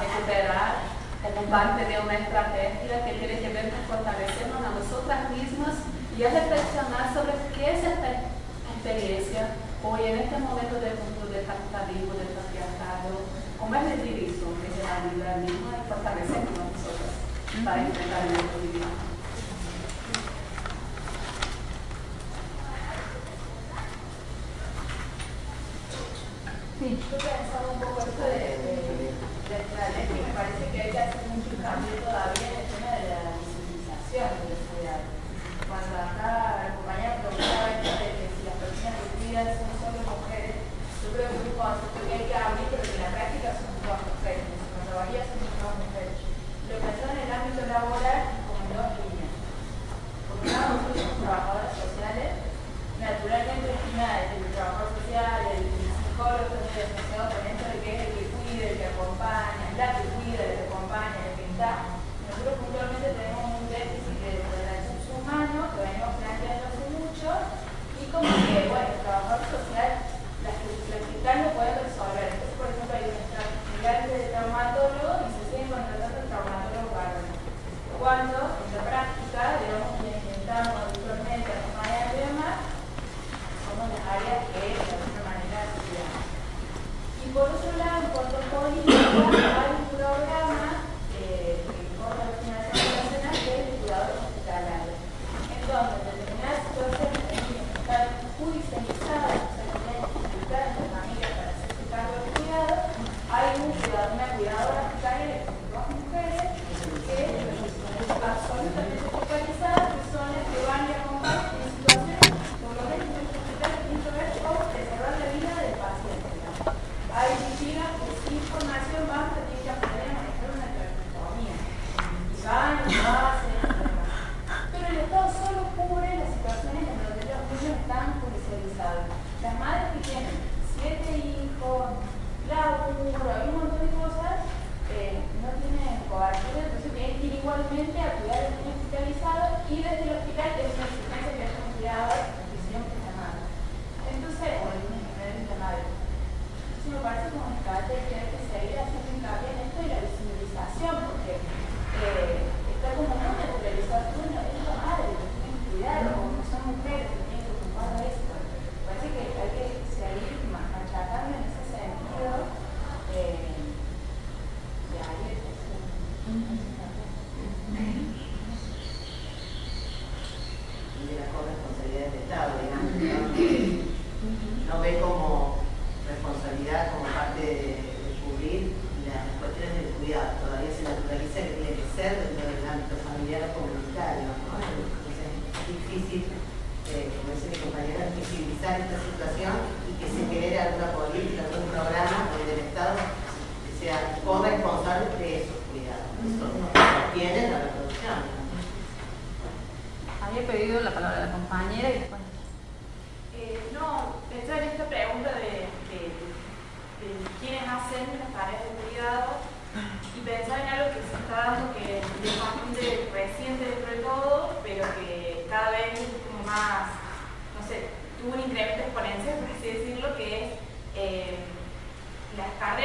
Q: recuperar como parte de una estrategia que tiene que ver con fortalecernos a nosotras mismas y a reflexionar sobre qué es esta experiencia hoy en este momento del mundo del capitalismo, del patriarcado, cómo es vivir eso, liberalismo y fortalecernos nosotros para enfrentar el cotidiano. Sí.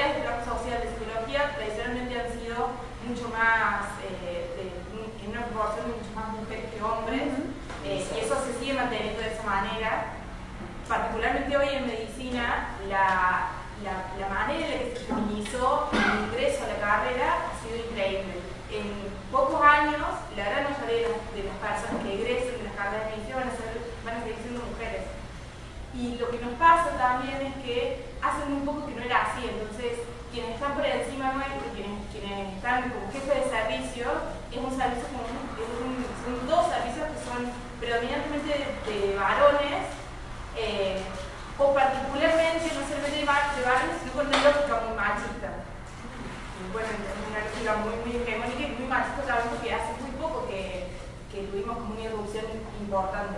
P: Carreras de trabajo social de psicología tradicionalmente han sido mucho más, eh, de, en una proporción de mucho más mujeres que hombres, eh, y eso se sigue manteniendo de esa manera. Particularmente hoy en medicina, la, la, la manera en la que se feminizó el ingreso a la carrera ha sido increíble. En pocos años, la gran mayoría de las, de las personas que egresen de las carreras de medicina van a, ser, van a seguir siendo mujeres. Y lo que nos pasa también es que hace muy poco que no era así, entonces quienes están por encima nuestro, quienes, quienes están como jefe de servicio, es un servicio como son dos servicios que son predominantemente de, varones, eh, o particularmente no solamente de, varones, sino con una lógica muy machista. Bueno, una lógica muy, muy hegemónica y muy machista también porque hace muy poco que, que tuvimos como una evolución importante.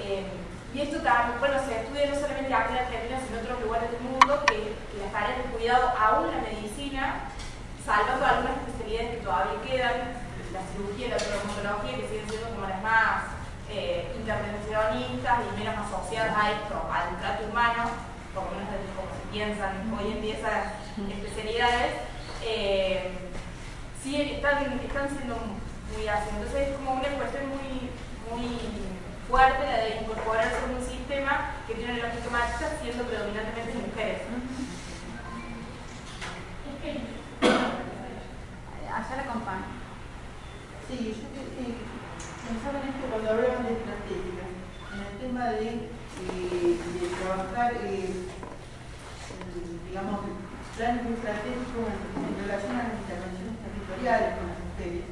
P: Eh, y esto también, bueno, se estudia no solamente aquí en Argentina, sino en otros lugares del mundo, que, las tareas de cuidado, aún la medicina, salvando algunas especialidades que todavía quedan, la cirugía y la traumatología, que siguen siendo como las más eh, intervencionistas y menos asociadas a esto, al trato humano, por lo menos como se piensan hoy en día esas especialidades, eh, sí están, están siendo muy así. Entonces es como una cuestión muy fuerte la de incorporarse en un sistema que tiene una lógica machista siendo predominantemente mujeres.
A: Allá la acompaña.
R: Sí, yo eh, pensaba en esto cuando hablaban de estrategias, en el tema de, eh, de trabajar, eh, digamos, planes estratégicos en, en relación a las intervenciones territoriales con las mujeres,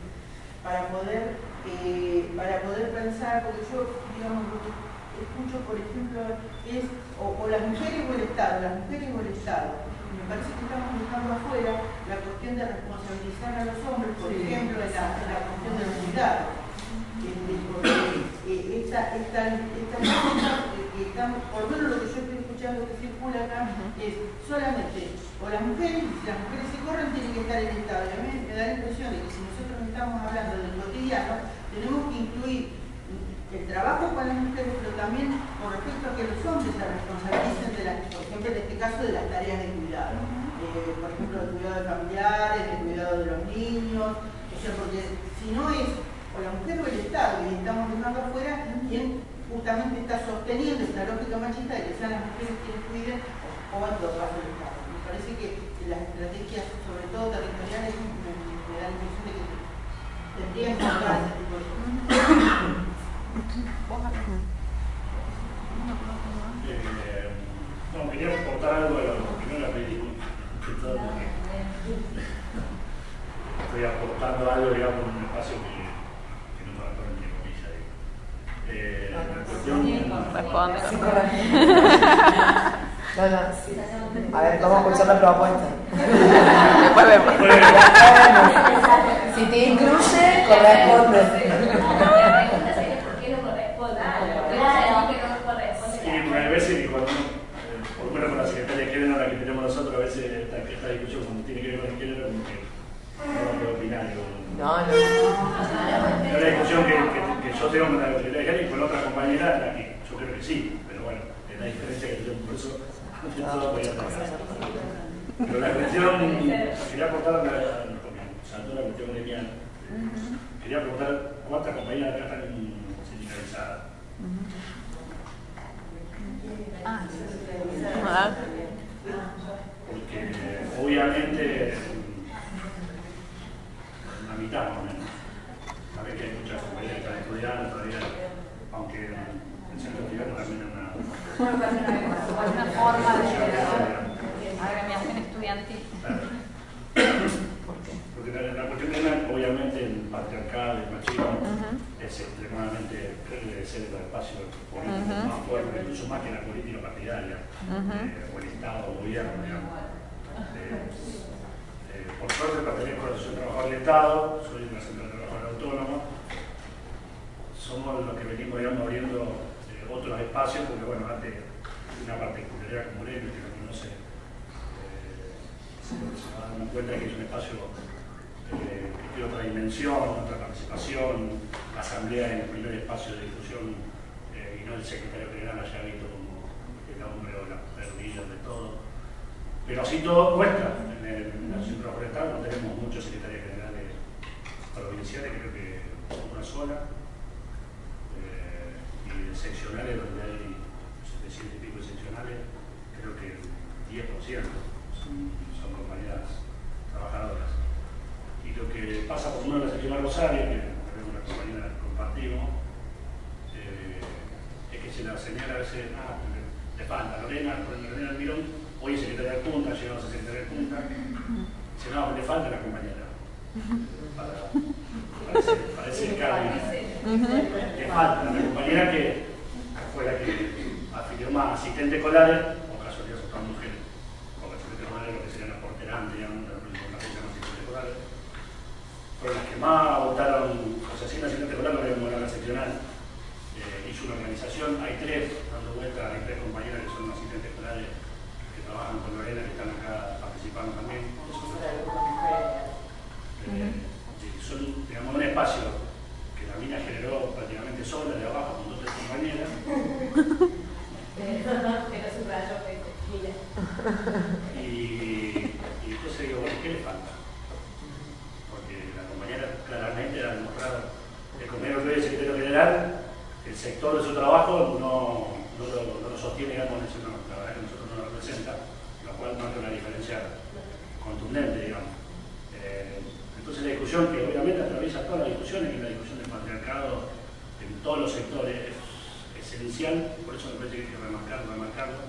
R: para poder eh, para poder pensar, porque yo, digamos, escucho, por ejemplo, es o, o, las mujeres o el Estado, las mujeres o el Estado. Me parece que estamos buscando afuera la cuestión de responsabilizar a los hombres, por sí. ejemplo, en la, en la, cuestión del cuidado. Este, porque eh, esta, esta, esta que estamos, por lo menos lo que yo estoy escuchando que circula acá, es solamente o las mujeres, si las mujeres se corren, tienen que estar en el Estado. Y a mí me da la impresión de que si estamos hablando del cotidiano, tenemos que incluir el trabajo con las mujeres, pero también con respecto a que los hombres se responsabilicen, de las, por ejemplo, en este caso, de las tareas de cuidado. Eh, por ejemplo, el cuidado de familiares, el cuidado de los niños, o sea, porque si no es o la mujer o el Estado, y estamos dejando afuera quien justamente está sosteniendo esta lógica machista de que sean las mujeres quienes cuiden o en todo caso el Estado. Me parece que las estrategias, sobre todo territoriales, me, me da la impresión de que tendrían que hablar ese tipo de
S: Eh, no, quería aportar algo de la. Estoy aportando algo, digamos, en un espacio que, que no me entre comillas. Eh, la cuestión.
H: Responde. No, no. A ver, vamos a escuchar la propuesta. Después vemos. Si te incluye, corresponde.
S: eh, por la que tenemos nosotros, a veces esta, discusión tiene que ver con el género, como que no opinar.
H: No, no.
S: Es una discusión que, que, yo tengo con la secretaria de género y con otra compañera, la que yo creo que sí, pero bueno, es la diferencia que yo por eso no voy a. Pero la cuestión, quería aportar a la, porque saltó la cuestión de Quería preguntar cuántas compañías acá están sindicalizadas.
H: Ah.
S: Porque obviamente una mitad más o menos. Sabes que hay muchas compañías que están estudiando todavía, aunque el centro privado también es una,
A: una forma de agremiación estudiantil
S: la, cuestión es obviamente el patriarcal, el machismo, uh es extremadamente, creo que ser el espacio político más fuerte, incluso más que la política partidaria, uh -huh. eh, o el Estado, o el gobierno, eh, eh, por suerte pertenezco a la Asociación de Trabajadores del Estado, soy de la Central de Trabajadores Autónomos, somos los que venimos, digamos, abriendo otros espacios, porque bueno, antes una particularidad como Leno, que no conoce, se, se van a dar cuenta que es un espacio eh, otra dimensión, otra participación, asamblea en el primer espacio de discusión eh, y no el secretario general haya visto como el hombre o la mujer de todo. Pero así todo cuesta. En, el, en Asociación Forestal no tenemos muchos secretarios generales provinciales, creo que una sola. Eh, y seccionales donde hay 700 y pico de seccionales, creo que el 10% son, son compañías trabajadoras. Lo que pasa por uno de la sección Rosario, que tenemos una compañera compartimos, eh, es que se la señala a veces, ah, le falta Lorena, Lorena Almirón, hoy es secretaria de Junta, llegamos a secretaria de Junta, dice, no, le falta la compañera. Para, parece, parece que le falta la compañera que fue la que afilió más asistentes escolares, o casualidad son mujeres, asistentes escolares lo que serían las porterantes, la fecha más asistentes escolares, fueron las que más votaron, o sea, sin asistente escolar no habíamos la seccional, eh, hizo una organización, hay tres dando vuelta, hay tres compañeras que son asistentes escolares que trabajan con Lorena, que están acá participando también. Eh, son, digamos, un espacio que la mina generó prácticamente sola de abajo con dos tres compañeras. (laughs)
B: Pero mira.
S: Y, y entonces digo, bueno, ¿qué le falta? Claramente ha demostrado el compañero que es secretario general, el sector de su trabajo no, no, lo, sostiene, digamos, eso no, la verdad que nosotros no lo representa, lo cual marca una diferencia contundente, digamos. Eh, entonces la discusión que obviamente atraviesa todas las discusiones, es la discusión del patriarcado en todos los sectores, es esencial, por eso me parece que hay que remarcarlo, remarcarlo.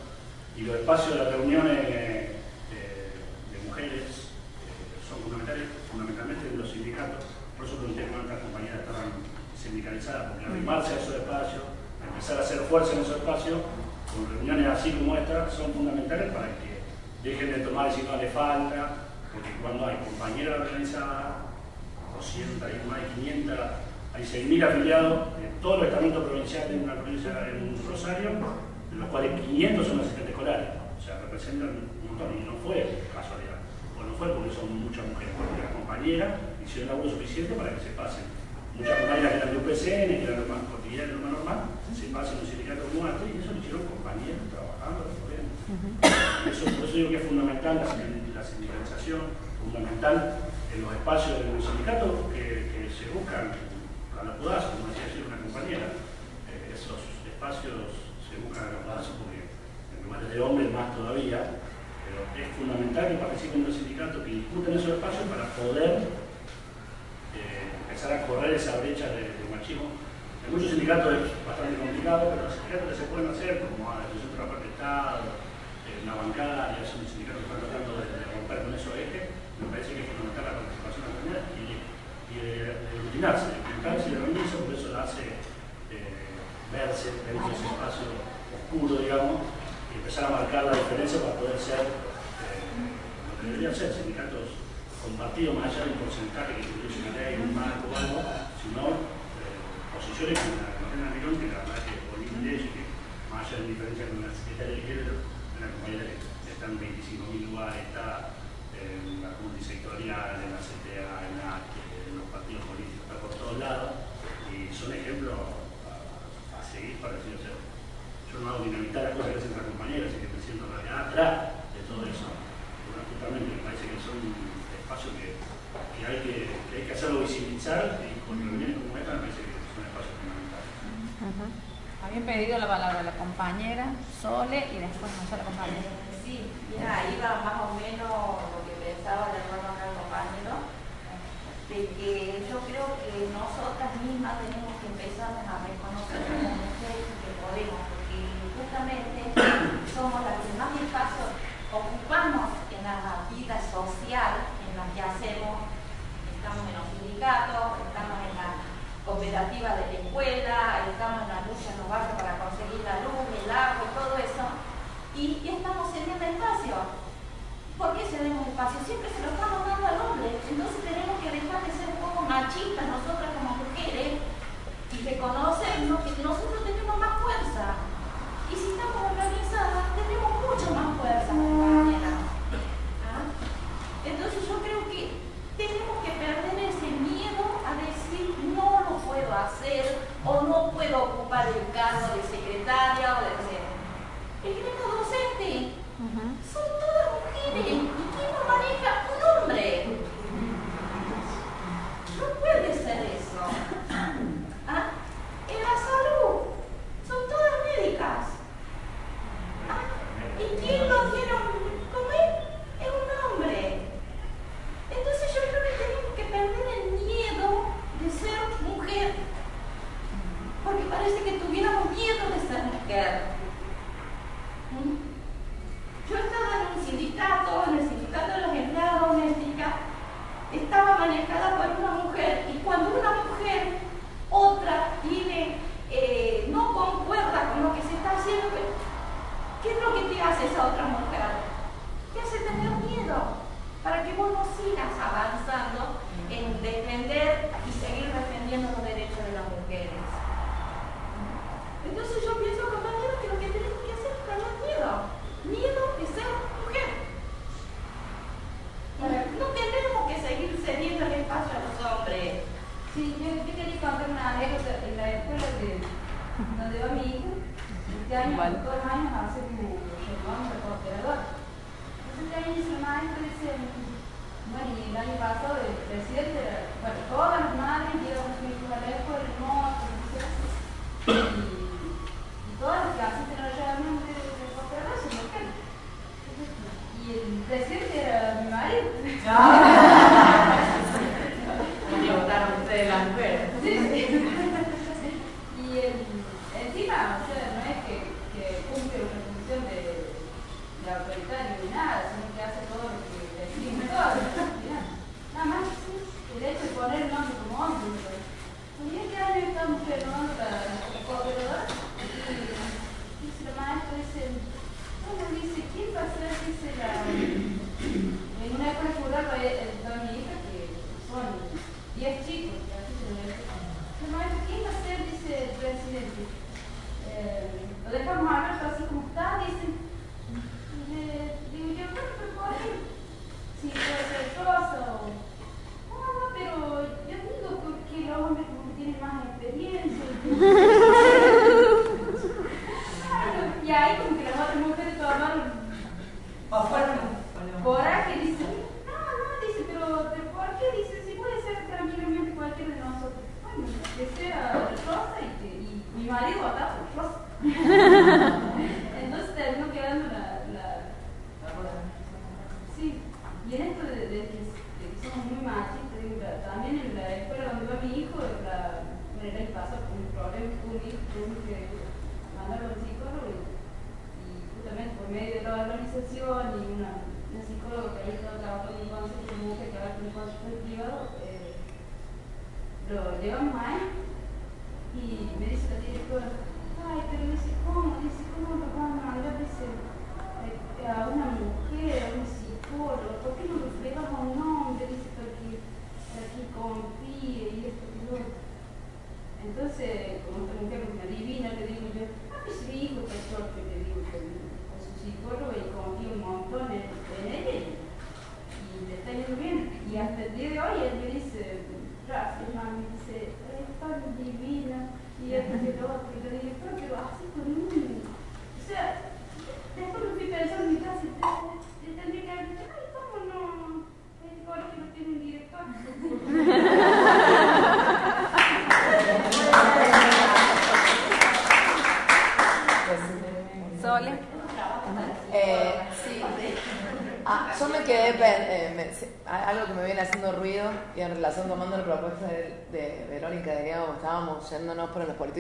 S: Y los espacios de las reuniones de, de mujeres eh, son fundamentales, fundamentalmente en los sindicatos. Por eso pregunté cuántas compañeras estaban sindicalizadas, porque arrimarse a esos espacios, empezar a hacer fuerza en esos espacios, con reuniones así como esta, son fundamentales para que dejen de tomar si no le falta, porque cuando hay compañeras organizadas, 200, hay más de 500, hay 6.000 afiliados en todos los estamentos provinciales en una provincia en Rosario, de los cuales 500 son asistentes escolares, o sea, representan un montón, y no fue casualidad, o no fue porque son muchas mujeres, porque las compañeras hicieron laburo suficiente para que se pasen. Muchas compañeras que eran de UPCN, que eran lo más cotidiano, lo más normal, se pasan a un sindicato como este, y eso lo hicieron compañeros trabajando, eso, por eso digo que es fundamental la, la sindicalización, fundamental en los espacios del sindicato que, que se buscan a la podazo, como decía ayer una compañera, eh, esos espacios se buscan a la podazo porque en lugares de hombres más todavía, pero es fundamental que participen los sindicatos, que discuten esos espacios para poder eh, empezar a correr esa brecha de, de, machismo. En muchos sindicatos es bastante complicado, pero los sindicatos que se pueden hacer, como la Asociación del Estado, la bancaria, son sindicatos que están tratando de, de romper con esos ejes, me parece que es fundamental la participación de la comunidad y, y de, de rutinarse, de juntarse y de reunirse, por eso la hace eh, verse dentro de ese espacio oscuro, digamos, y empezar a marcar la diferencia para poder ser eh, lo que deberían ser sindicatos compartidos más allá del porcentaje que tuviese una ley, un marco o algo, sino eh, posiciones como la de Mariana Mirón, que la verdad que por mi ley, que más allá de la diferencia con la Secretaría de Género, una compañera que está en 25.000 lugares, está en la multisectorial, en la CTA, en la en los partidos políticos, está por todos lados, y son ejemplos a, seguir para decir, yo no hago dinamitar las cosas que hacen las compañeras, así que me siento atrás de todo eso. Justamente me parece que son espacios que, que, hay que, que hay que hacerlo visibilizar y con reuniones como esta me parece que son espacios fundamentales.
A: Uh -huh. Habían pedido la palabra la compañera, Sole y después no la compañera.
C: Sí, mira, ahí va más o menos lo que pensaba el hermano acá el compañero, de que yo creo que nosotras mismas tenemos que empezar a reconocer como mujeres que podemos, porque justamente somos las que más espacio ocupamos en la vida social hacemos, estamos en los sindicatos, estamos en la cooperativa de
T: la escuela, estamos en la lucha en los barrios para
C: conseguir la luz, el agua, todo eso, y, estamos cediendo espacio. ¿Por qué cedemos espacio? Siempre se lo estamos dando al hombre, entonces tenemos que dejar de ser un poco machistas nosotras como mujeres y reconocernos que
U: nosotros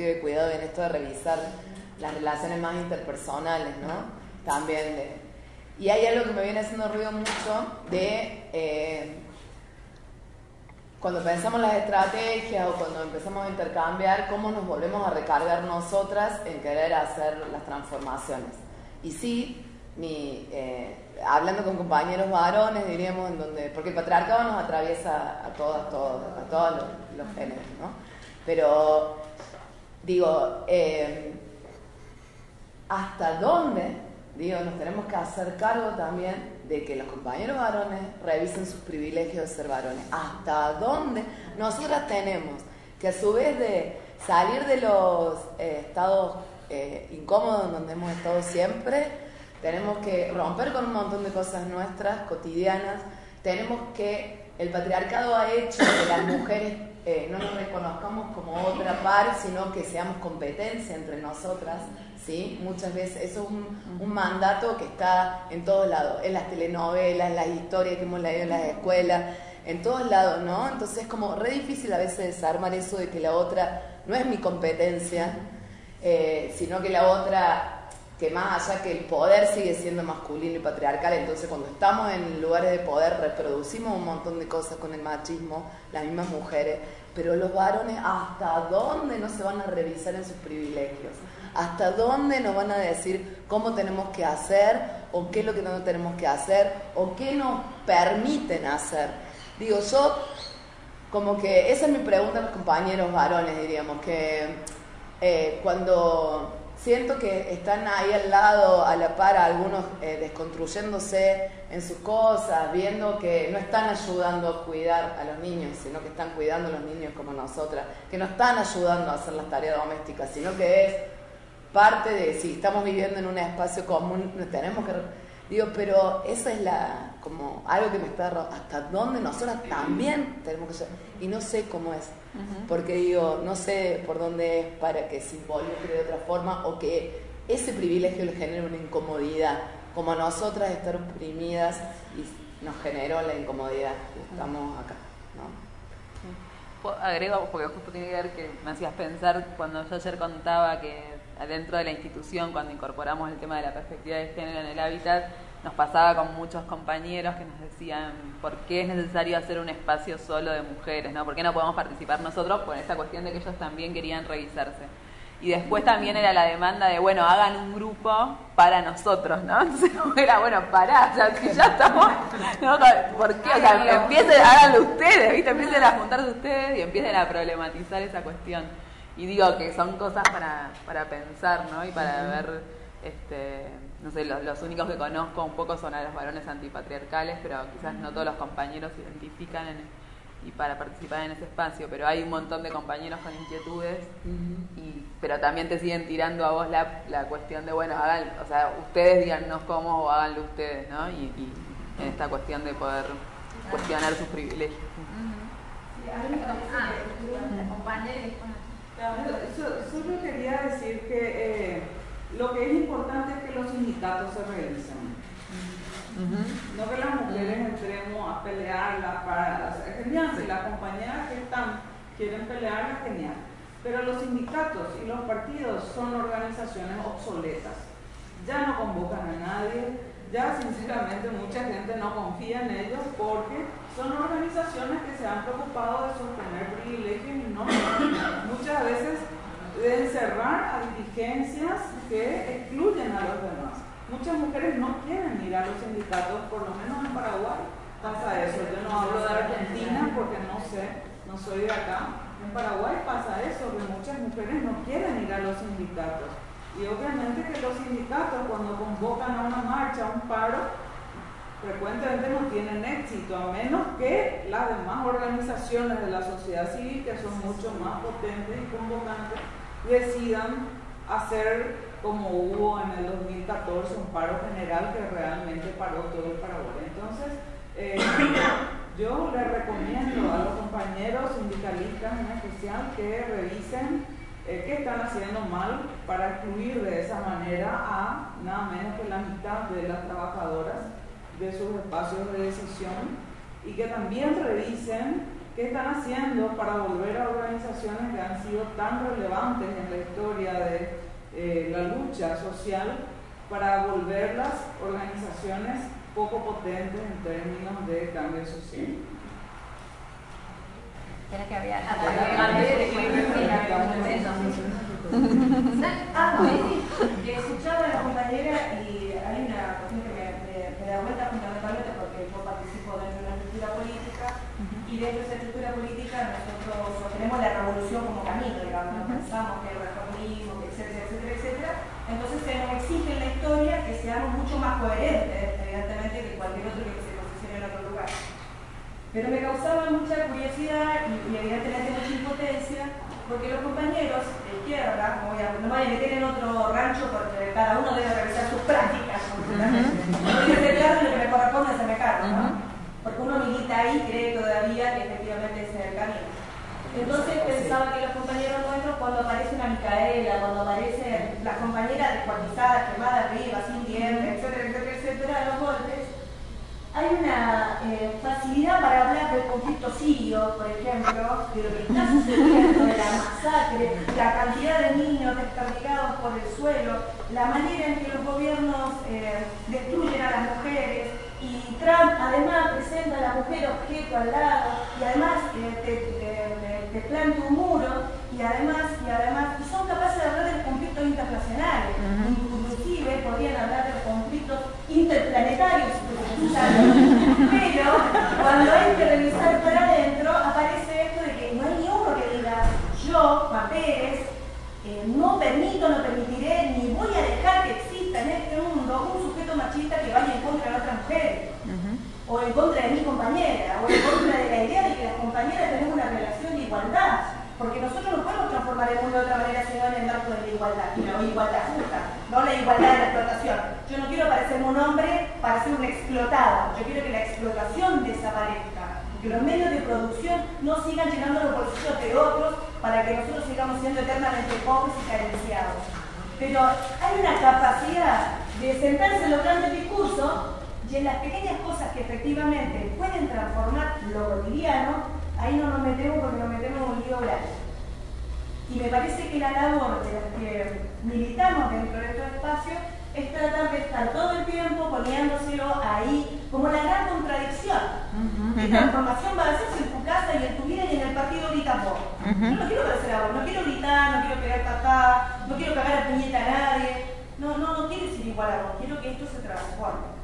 U: de cuidado en esto de revisar las relaciones más interpersonales, ¿no? También de... Y hay algo que me viene haciendo ruido mucho de... Eh, cuando pensamos las estrategias o cuando empezamos a intercambiar, cómo nos volvemos a recargar nosotras en querer hacer las transformaciones. Y sí,
H: mi, eh, hablando con compañeros varones, diríamos, en donde, porque el patriarcado nos atraviesa a todas, todos, a todos los, los géneros, ¿no? Pero digo, eh, ¿hasta dónde, digo, nos tenemos que hacer cargo también de que los compañeros varones revisen sus privilegios de ser varones? ¿Hasta dónde nosotras tenemos que a su vez de salir de los eh, estados eh, incómodos donde hemos estado siempre, tenemos que romper con un montón de cosas nuestras, cotidianas. Tenemos que, el patriarcado ha hecho que las mujeres eh, no nos reconozcamos como otra par, sino que seamos competencia entre nosotras. ¿sí? Muchas veces eso es un, mandato que está en todos lados, en las telenovelas, en las historias que hemos leído en las escuelas, en todos lados, ¿no? Entonces es como re difícil a veces desarmar eso de que la otra no es mi competencia, eh, sino que la otra que más allá que el poder sigue siendo masculino y patriarcal, entonces cuando estamos en lugares de poder reproducimos un montón de cosas con el machismo, las mismas mujeres, pero los varones hasta dónde no se van a revisar en sus privilegios, hasta dónde nos van a decir cómo tenemos que hacer o qué es lo que no tenemos que hacer o qué nos permiten hacer. Digo, yo como que esa es mi pregunta a los compañeros varones, diríamos, que eh, cuando siento que están ahí al lado, a la par, algunos eh, desconstruyéndose en sus cosas, viendo que no están ayudando a cuidar a los niños, sino que están cuidando a los niños como nosotras, que no están ayudando a hacer las tareas domésticas, sino que es parte de, si estamos viviendo en un espacio común, tenemos que Digo, pero esa es la, como algo que me está, hasta dónde nosotras también tenemos que y no sé cómo es, porque digo, no sé por dónde es para que se involucre de otra forma o que ese privilegio le genere una incomodidad, como a nosotras estar oprimidas y nos generó la incomodidad, estamos acá, ¿no?
V: Agrego, porque justo tiene que ver que me hacías pensar cuando yo ayer contaba que dentro de la institución, cuando incorporamos el tema de la perspectiva de género en el hábitat, nos pasaba con muchos compañeros que nos decían por qué es necesario hacer un espacio solo de mujeres, ¿no? ¿Por qué no podemos participar nosotros? Por esa cuestión de que ellos también querían revisarse. Y después también era la demanda de, bueno, hagan un grupo para nosotros, ¿no? (laughs) Entonces era, bueno, pará, ya, ya estamos, ¿no? ¿Por qué? O sea, empiecen, háganlo ustedes, ¿viste? Empiecen a juntarse ustedes y empiecen a problematizar esa cuestión. Y digo que son cosas para, para pensar, ¿no? Y para ver, este, no sé, los, únicos que conozco un poco son a los varones antipatriarcales, pero quizás no todos los compañeros se identifican y para participar en ese espacio, pero hay un montón de compañeros con inquietudes, y, pero también te siguen tirando a vos la, la cuestión de, bueno, hagan, o sea, ustedes díganos cómo o háganlo ustedes, ¿no? Y, y en esta cuestión de poder cuestionar sus privilegios.
I: Solo quería decir que eh, lo que es importante es que los sindicatos se revisen. No que las mujeres entremos a pelearla para. Es genial, si las compañeras que están quieren pelearla, genial. Pero los sindicatos y los partidos son organizaciones obsoletas. Ya no convocan a nadie, ya sinceramente mucha gente no confía en ellos porque son organizaciones que se han preocupado de sostener privilegios y no muchas veces de encerrar a dirigencias que excluyen a los demás. Muchas mujeres no quieren ir a los sindicatos, por lo menos en Paraguay pasa eso. Yo no hablo de Argentina porque no sé, no soy de acá. En Paraguay pasa eso, que muchas mujeres no quieren ir a los sindicatos. Y obviamente que los sindicatos cuando convocan a una marcha, a un paro, frecuentemente no tienen éxito, a menos que las demás organizaciones de la sociedad civil, que son mucho más potentes y convocantes, decidan hacer como hubo en el 2014 un paro general que realmente paró todo el Paraguay. Entonces, eh, yo les recomiendo a los compañeros sindicalistas en especial que revisen eh, qué están haciendo mal para excluir de esa manera a nada menos que la mitad de las trabajadoras de sus espacios de decisión y que también revisen ¿Qué están haciendo para volver a organizaciones que han sido tan relevantes en la historia de eh, la lucha social para volverlas organizaciones poco potentes en términos de cambio social?
V: Tienes que hablar.
W: Yo escuchaba a la compañera y hay una cuestión que me, me, me da vuelta fundamentalmente porque yo participo dentro de una estructura política y dentro de más coherentes, evidentemente, que cualquier otro que se posicione en otro lugar. Pero me causaba mucha curiosidad y, y evidentemente mucha impotencia, porque los compañeros de izquierda, no, voy a, no me voy a meter en otro rancho porque cada uno debe revisar sus prácticas, no a ser claro lo que me corresponde hacerme cargo, ¿no? Porque uno milita ahí y cree todavía que efectivamente ese es el camino. Entonces pensaba que los compañeros nuestros, cuando aparece una Micaela, cuando aparecen las compañeras descuartizadas, quemadas arriba, sin dientes, etcétera, etcétera, etcétera, los golpes, hay una eh, facilidad para hablar del conflicto sirio, por ejemplo, de lo que está sucediendo, de la masacre, la cantidad de niños desperdigados por el suelo, la manera en que los gobiernos eh, destruyen a las mujeres, y Trump además presenta a la mujer objeto al lado, y además eh, te, te, te, planta un muro, y además, y además, y son capaces de hablar de conflictos internacionales, inclusive podrían hablar de conflictos interplanetarios, pero cuando hay que revisar para adentro, aparece esto de que no hay ni uno que diga, yo, Juan Pérez, eh, no permito, no permitiré, ni voy a dejar que exista en este mundo un sujeto machista que vaya en contra de otra mujer, o en contra de mi compañera, o en contra de la idea de que las compañeras tenemos una relación porque nosotros no podemos transformar el mundo de otra manera sino en el marco de la igualdad, y la igualdad justa, no la igualdad de la explotación. Yo no quiero parecerme un hombre para ser un explotado, yo quiero que la explotación desaparezca, que los medios de producción no sigan llenando los bolsillos de otros para que nosotros sigamos siendo eternamente pobres y carenciados. Pero hay una capacidad de sentarse en los grandes discursos y en las pequeñas cosas que efectivamente pueden transformar lo cotidiano, ahí no nos metemos porque nos metemos en un lío grande. Y me parece que la labor de los que militamos dentro de estos espacios es tratar de estar todo el tiempo poniéndoselo ahí como la gran contradicción. ¿Qué transformación va a hacerse en tu casa y en tu vida y en el partido ahorita vos? Yo no quiero parecer a vos, no quiero gritar, no quiero pegar papá, no quiero cagar a piñeta a nadie. No, no, no quiero ser igual a vos, quiero que esto se transforme.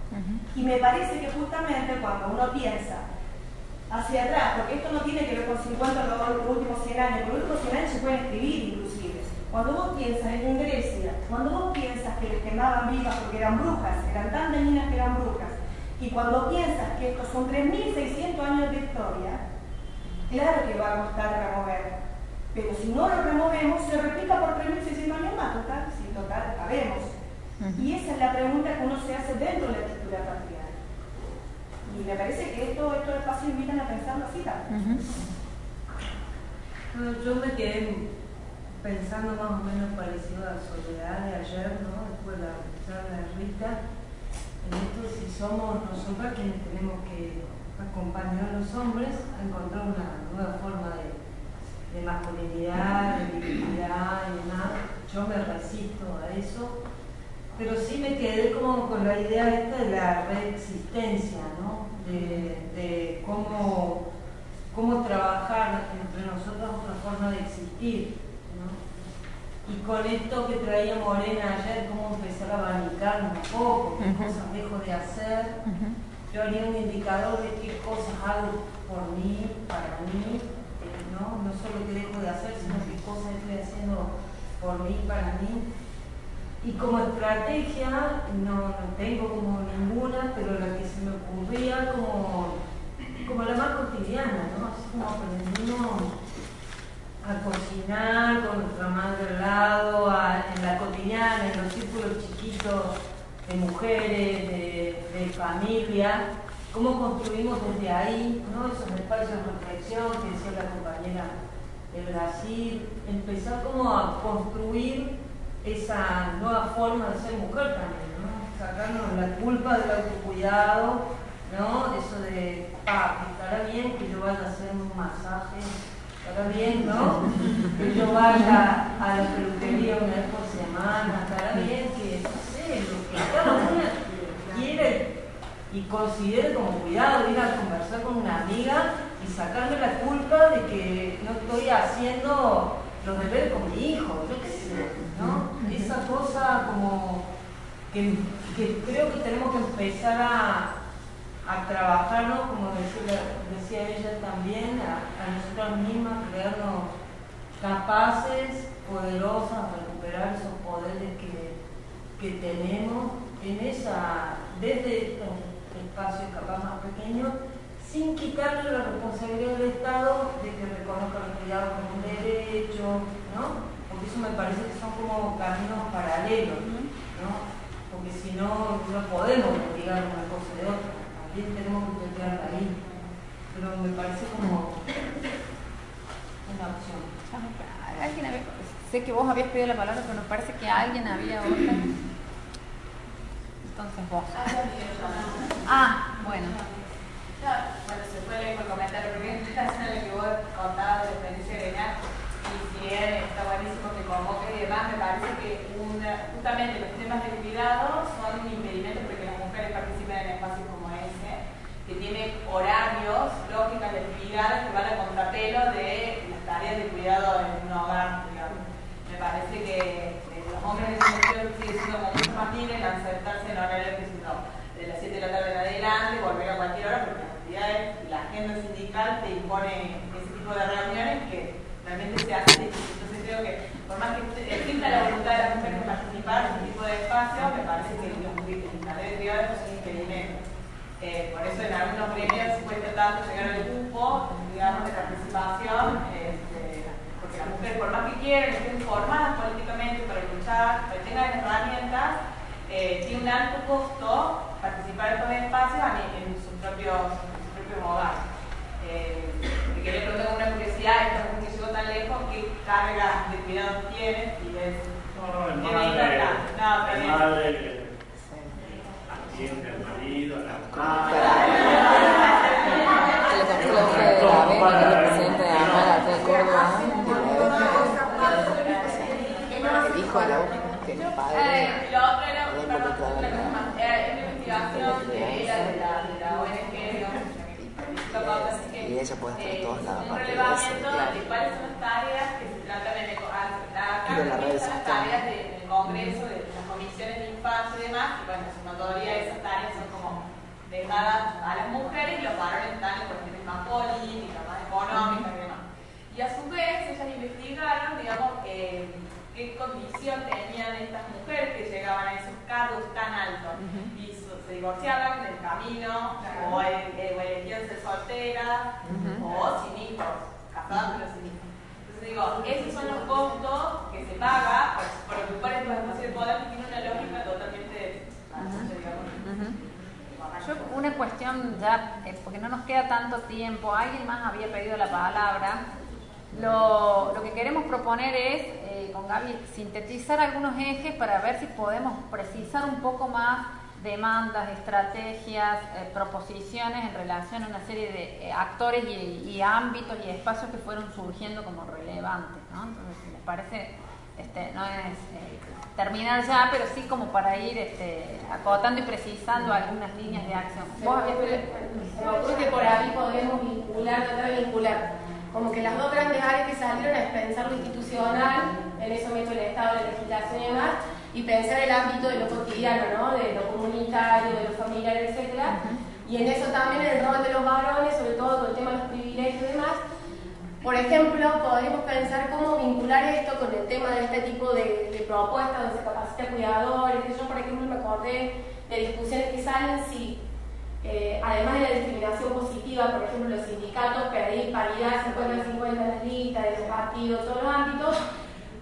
W: Y me parece que justamente cuando uno piensa hacia atrás, porque esto no tiene que ver con 50 los últimos 100 años, los últimos 100 años se pueden escribir inclusive. Cuando vos piensas en Grecia, cuando vos piensas que les quemaban vivas porque eran brujas, eran tan dañinas que eran brujas, y cuando piensas que estos son 3.600 años de historia, claro que va a costar remover. Pero si no lo removemos, se replica por 3.600 años más, total, sí, total, sabemos. Y esa es la pregunta que uno se hace dentro de la estructura patriarcal. Y me parece que esto, estos espacios invitan a pensarlo así también.
G: Yo me quedé pensando más o menos parecido a Soledad de ayer, ¿no? Después de la charla de Rita, en esto si somos nosotras quienes tenemos que acompañar a los hombres a encontrar una nueva forma de, de masculinidad, de virilidad y demás. Yo me resisto a eso, pero sí me quedé como con la idea esta de la reexistencia, ¿no? De, de cómo, cómo trabajar entre nosotros otra forma de existir. Y con esto que traía Morena ayer, cómo empezar a abanicar un poco, qué cosas dejo de hacer. Yo haría un indicador de qué cosas hago por mí, para mí, ¿no? no solo qué dejo de hacer, sino qué cosas estoy haciendo por mí, para mí. Y como estrategia, no, no tengo como ninguna, pero la que se me ocurría como, como la más cotidiana, ¿no? Así como aprendimos a cocinar con nuestra madre al lado, en la cotidiana, en los círculos chiquitos de mujeres, de, de familia, cómo construimos desde ahí, ¿no? esos espacios de reflexión que decía la compañera de Brasil, empezar como a construir esa nueva forma de ser mujer también, ¿no? sacarnos la culpa del autocuidado, ¿no? eso de, pa, estará bien que yo vaya a hacer un masaje estará bien, ¿no? (laughs) Que yo vaya a la peluquería una vez por semana, estará bien que, no sé, lo que cada una quiere y considere como cuidado, ir a conversar con una amiga y sacarme la culpa de que no estoy haciendo los deberes con mi hijo, yo qué sé, ¿no? Esa cosa como que, que creo que tenemos que empezar a a trabajarnos, como decía, decía ella también, a, a nosotras mismas, crearnos capaces, poderosas, recuperar esos poderes que, que tenemos en esa, desde estos espacios capaz más pequeños, sin quitarle la responsabilidad del Estado de que reconozca los cuidados como un derecho, ¿no? Porque eso me parece que son como caminos paralelos, ¿no? Porque si no, no podemos ligar una cosa de otra tenemos que entrar ahí. Pero me parece como una opción.
A: ¿Alguien había, sé que vos habías pedido la palabra, pero me parece que alguien había otra. (coughs) Entonces vos. Ah, bueno.
P: Bueno, se fue el comentario, porque en relación a lo que vos contabas de la experiencia gremial, y si bien está buenísimo que convoque y demás, me parece que una, justamente los temas de cuidado son un impedimento porque las mujeres participen en espacios como que tiene horarios, lógicas de actividades que van a contrapelo de las tareas de cuidado en un hogar, digamos. Me parece que los hombres en ese sentido siguen siendo mucho más libres en aceptarse en horarios que no, de las 7 de la tarde en adelante, volver a cualquier hora, porque la agenda sindical te impone ese tipo de reuniones que realmente se hacen Entonces creo que por más que exista la voluntad de las mujeres de participar en ese tipo de espacios, me parece que los, las redes privadas son impedimentos. Eh, por eso en algunos gremios cuesta tanto llegar al grupo, digamos, de participación, este, porque las mujeres, por más que quieran, estén formadas políticamente para luchar, que tengan herramientas, eh, tiene un alto costo participar en estos espacios en, sus propios, hogar. Eh, quería preguntar con una curiosidad, esta mujer que llegó tan lejos, ¿qué carga de cuidado tiene? Si es,
S: no, no, el madre, no, el madre, atiende al marido, la
H: el ejemplo de la Beni, que es el el la que el padre.
P: Lo otro era, perdón, una investigación de ella, de la, de la ONG,
H: y ella puede estar en todos lados.
P: Un relevamiento de cuáles son las tareas que se tratan en el, acá, las tareas del Congreso, de las comisiones de infancia y demás, y bueno, su mayoría de esas tareas son como dejadas a las mujeres y los varones están en cuestiones más políticas, más económicas y demás. Y a su vez, ellas investigaron, digamos, eh, qué condición tenían estas mujeres que llegaban a esos cargos tan altos. Y se divorciaban en el camino, o, eh, elegían ser solteras, o sin hijos, casadas pero sin hijos. Entonces digo, esos son los costos que se paga por, ocupar estos espacios de poder que tiene una lógica totalmente, digamos,
A: yo una cuestión ya, eh, porque no nos queda tanto tiempo, alguien más había pedido la palabra. Lo, lo que queremos proponer es, eh, con Gaby, sintetizar algunos ejes para ver si podemos precisar un poco más demandas, estrategias, eh, proposiciones en relación a una serie de actores y, ámbitos y espacios que fueron surgiendo como relevantes. ¿no? Entonces, si les parece, este, no es terminar ya, pero sí como para ir este, acotando y precisando algunas líneas de acción.
B: ¿Vos me que por ahí podemos vincular, tratar de vincular, como que las dos grandes áreas que salieron es pensar lo institucional, en eso meto el Estado, la legislación y demás, y pensar el ámbito de lo cotidiano, ¿no? de lo comunitario, de lo familiar, etc. Y en eso también el rol de los varones, sobre todo con el tema de los privilegios y demás, por ejemplo, podemos pensar cómo vincular esto con el tema de este tipo de, propuestas donde se capacita cuidadores. Yo, por ejemplo, me acordé de discusiones que salen si, eh, además de la discriminación positiva, por ejemplo, los sindicatos pedir paridad 50-50 en las listas, de los partidos, todos los ámbitos,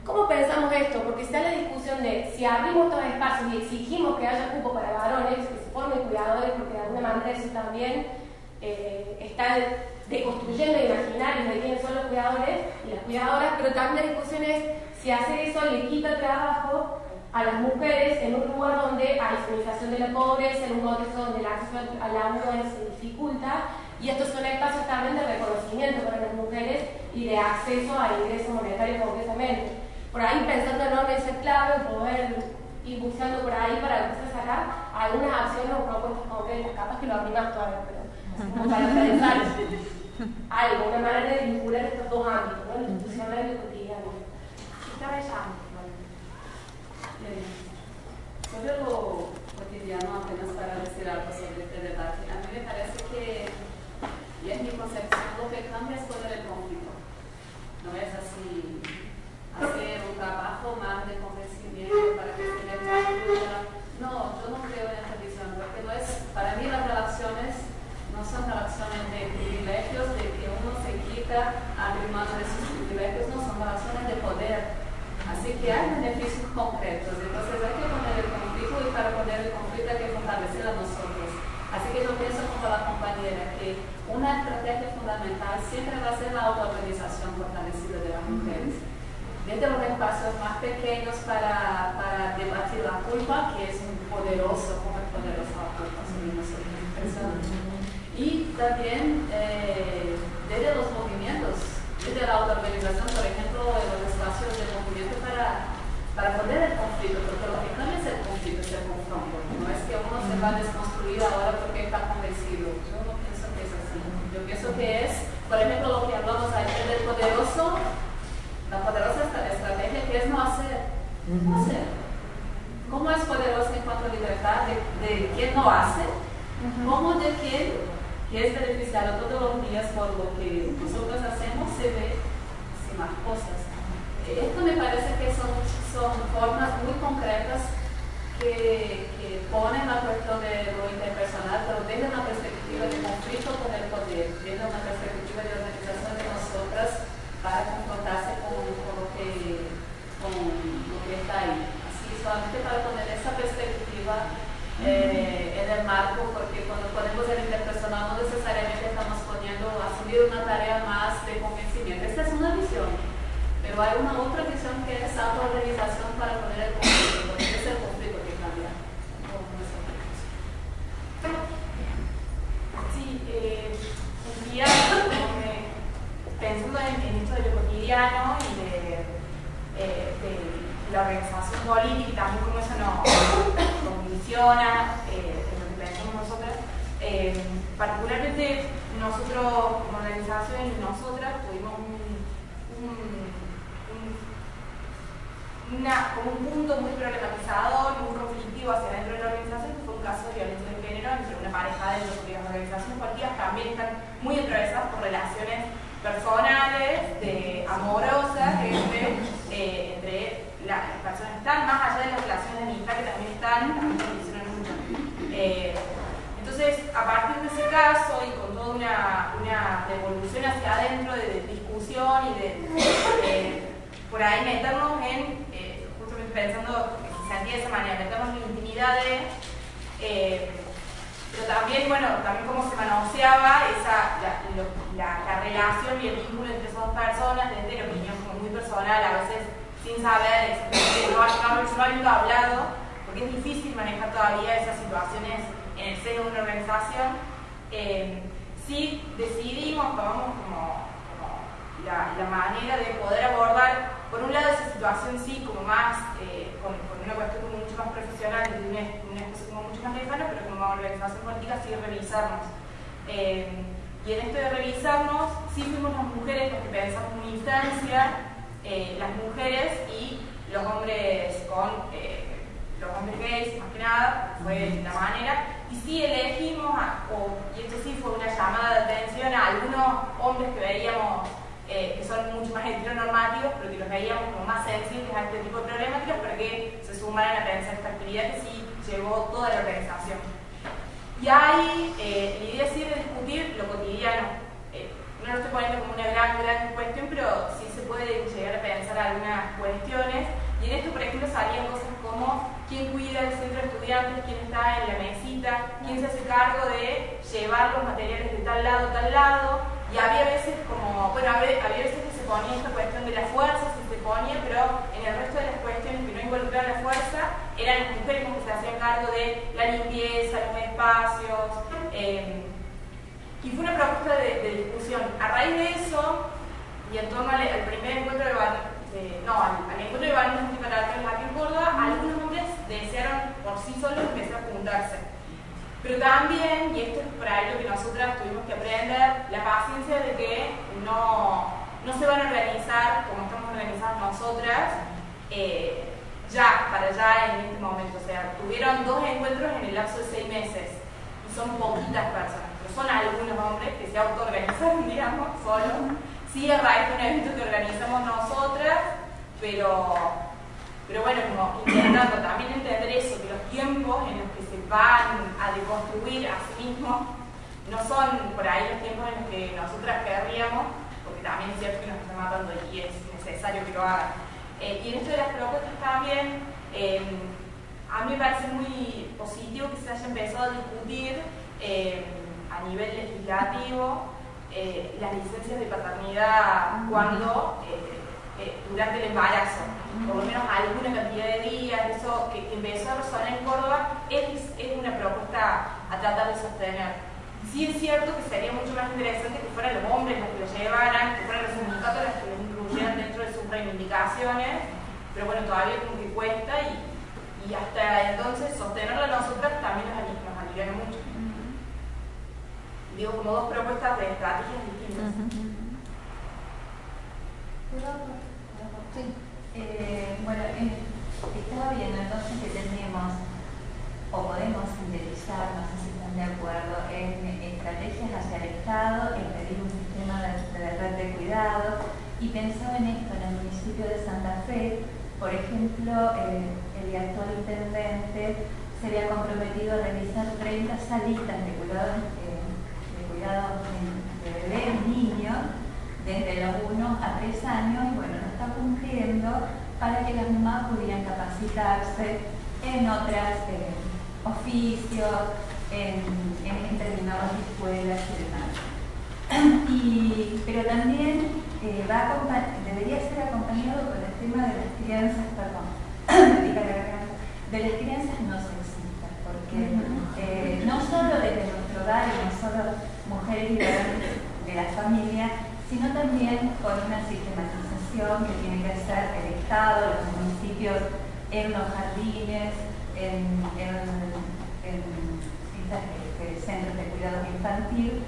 B: ¿Cómo pensamos esto? Porque está la discusión de si abrimos estos espacios y exigimos que haya cupo para varones, que se formen cuidadores, porque de alguna manera eso también eh, está deconstruyendo imaginarios de quiénes son los cuidadores y las cuidadoras, pero también la discusión es si hacer eso le quita trabajo a las mujeres en un lugar donde hay feminización de la pobreza, en un contexto donde el acceso al agua se dificulta, y estos son espacios también de reconocimiento para las mujeres y de acceso al ingreso monetario concretamente. Por ahí pensando en ser clave, poder ir buscando por ahí para empezar a sacar algunas acciones o propuestas concretas, capaz que lo abrimos todavía, pero para pensar algo, una manera de vincular estos dos ámbitos, ¿no? el institucional y el cotidiano. Estaba ya.
Q: Pues sobre cotidiano, apenas para decir algo sobre este verdad, a mí me parece que, y es mi concepción, lo que cambia es poder el conflicto. No es así hacer un trabajo más de convencimiento para que se le No, yo no creo en esta visión, porque no es, para mí las relaciones no son relaciones de privilegios, de que uno se quita a mano de sus privilegios, no, son relaciones de poder. Así que hay beneficios concretos. Entonces hay que poner el conflicto y para poner el conflicto hay que fortalecer a nosotros. Así que yo pienso como la compañera que una estrategia fundamental siempre va a ser la autoorganización fortalecida de las mujeres. Desde los espacios más pequeños para, para debatir la culpa, que es un poderoso, como es poderoso la culpa, y también eh, desde los movimientos, desde la autoorganización, por ejemplo, de los espacios de movimiento para, para poner el conflicto, porque lo que cambia es el conflicto, es el confronto. No es que uno se va a desconstruir ahora porque está convencido. Yo no pienso que es así. Yo pienso que es, por ejemplo, lo que hablamos ayer del poderoso, la poderosa estrategia que es no hacer. No hacer. ¿Cómo es poderoso en cuanto a libertad de, de quien no hace? ¿Cómo de quien que es beneficiado todos los días por lo que nosotros hacemos, se ve sin más cosas. Esto me parece que son, son formas muy concretas que, ponen la cuestión de lo interpersonal, pero desde una perspectiva de conflicto con el poder, desde una perspectiva de organización de nosotras para confrontarse con, con, lo, que, con lo que está ahí. Así, solamente para poner esa perspectiva eh, en el marco, porque cuando ponemos el interpersonal no necesariamente estamos poniendo asumir una tarea más de convencimiento. Esta es una visión, pero hay una otra visión que es autoorganización para poner el conflicto, es el conflicto que cambia.
P: Sí, eh, un día, pensando en, esto de lo cotidiano y de, eh, de la organización política y también cómo eso nos condiciona eh, en lo que pensamos nosotras. Eh, particularmente nosotros como organización y nosotras tuvimos un, un, una, como un punto muy problematizador, muy conflictivo hacia dentro de la organización, que fue un caso de violencia de género entre una pareja dentro de las organizaciones políticas también están muy atravesadas por relaciones personales, amorosas, entre, eh, entre las personas están, más allá de las relaciones de amistad que también están, también mucho. Eh, entonces, a partir de ese caso y con toda una, una revolución hacia adentro de, discusión y de, eh, por ahí meternos en, eh, justamente pensando que se sentía de esa manera, meternos en la intimidad de, eh, pero también, bueno, también cómo se manoseaba esa, la, la, la, relación y el vínculo entre esas dos personas, desde la opinión como muy personal, a veces sin saber, no, no, no habiendo hablado, porque es difícil manejar todavía esas situaciones en el seno de una organización. Eh, si decidimos, tomamos como la, manera de poder abordar, por un lado, esa situación sí, como más, eh, con, una cuestión como mucho más profesional, desde un, un espacio como mucho más lejano, pero como organización política sí revisarnos. Eh, y en esto de revisarnos, sí fuimos las mujeres las que pensamos una instancia eh, las mujeres y los hombres con los hombres gays, más que nada, fue la manera. Y sí elegimos, y esto sí fue una llamada de atención a algunos hombres que veíamos eh, que son mucho más heteronormativos, pero que los veíamos como más sensibles a este tipo de problemáticas para que se sumaran a pensar esta actividad que sí llevó toda la organización. Y ahí la idea sí de discutir lo cotidiano, no lo estoy poniendo como una gran, gran cuestión, pero sí se puede llegar a pensar algunas cuestiones. Y en esto, por ejemplo, salían cosas como quién cuida el centro de estudiantes, quién está en la mesita, quién se hace cargo de llevar los materiales de tal lado tal lado. Y había veces como, bueno, había, veces que se ponía esta cuestión de la fuerza, se ponía, pero en el resto de las cuestiones que no involucraban la fuerza, eran las mujeres que se hacían cargo de la limpieza, los espacios. Eh, y fue una propuesta de, discusión. A raíz de eso, y en torno al, primer encuentro de, de no, al, encuentro de varones multiparatones aquí en Córdoba, algunos hombres desearon por sí solos empezar a juntarse. Pero también, y esto es por ahí lo que nosotras tuvimos que aprender, la paciencia de que no, no se van a organizar como estamos organizadas nosotras, eh, ya, para ya en este momento. O sea, tuvieron dos encuentros en el lapso de seis meses y son poquitas personas son algunos hombres que se autoorganizan, (laughs) digamos, solos. Sí, de un evento que organizamos nosotras, pero, pero bueno, como intentando también entender eso, que los tiempos en los que se van a deconstruir a sí mismos no son por ahí los tiempos en los que nosotras querríamos, porque
W: también es cierto que nos está matando y es necesario que lo hagan. Eh, y en esto de las propuestas también, eh, a mí me parece muy positivo que se haya empezado a discutir eh, a nivel legislativo las licencias de paternidad cuando durante el embarazo, por lo menos alguna cantidad de días, eso que, empezó a resonar en Córdoba, es, es una propuesta a tratar de sostener. Sí es cierto que sería mucho más interesante que fueran los hombres los que lo llevaran, que fueran los sindicatos los que lo incluyeran dentro de sus reivindicaciones, pero bueno, todavía como que cuesta y, y hasta entonces sostenerlo a nosotras también nos, nos alivian mucho. Digo, como dos propuestas de estrategias distintas.
N: Eh, bueno, estaba viendo entonces que tenemos, o podemos sintetizar, no sé si están de acuerdo, en estrategias hacia el Estado, en pedir un sistema de, red de cuidado, y pensaba en esto en el municipio de Santa Fe, por ejemplo, eh, el actual intendente se había comprometido a realizar 30 salitas de cuidado, eh, de, cuidado de bebés, niños, desde los 1 a 3 años, y bueno, lo está cumpliendo para que las mamás pudieran capacitarse en otros eh, oficios, en, en determinadas escuelas y demás. (clears throat) Y, pero también eh, va debería ser acompañado con el tema de las crianzas, perdón, (clears throat) de las crianzas no sexistas, porque eh, no solo desde nuestro hogar y no solo mujeres y de la familia, sino también con una sistematización que tiene que hacer el Estado, los municipios, en los jardines, en, en, en, centros de cuidado infantil,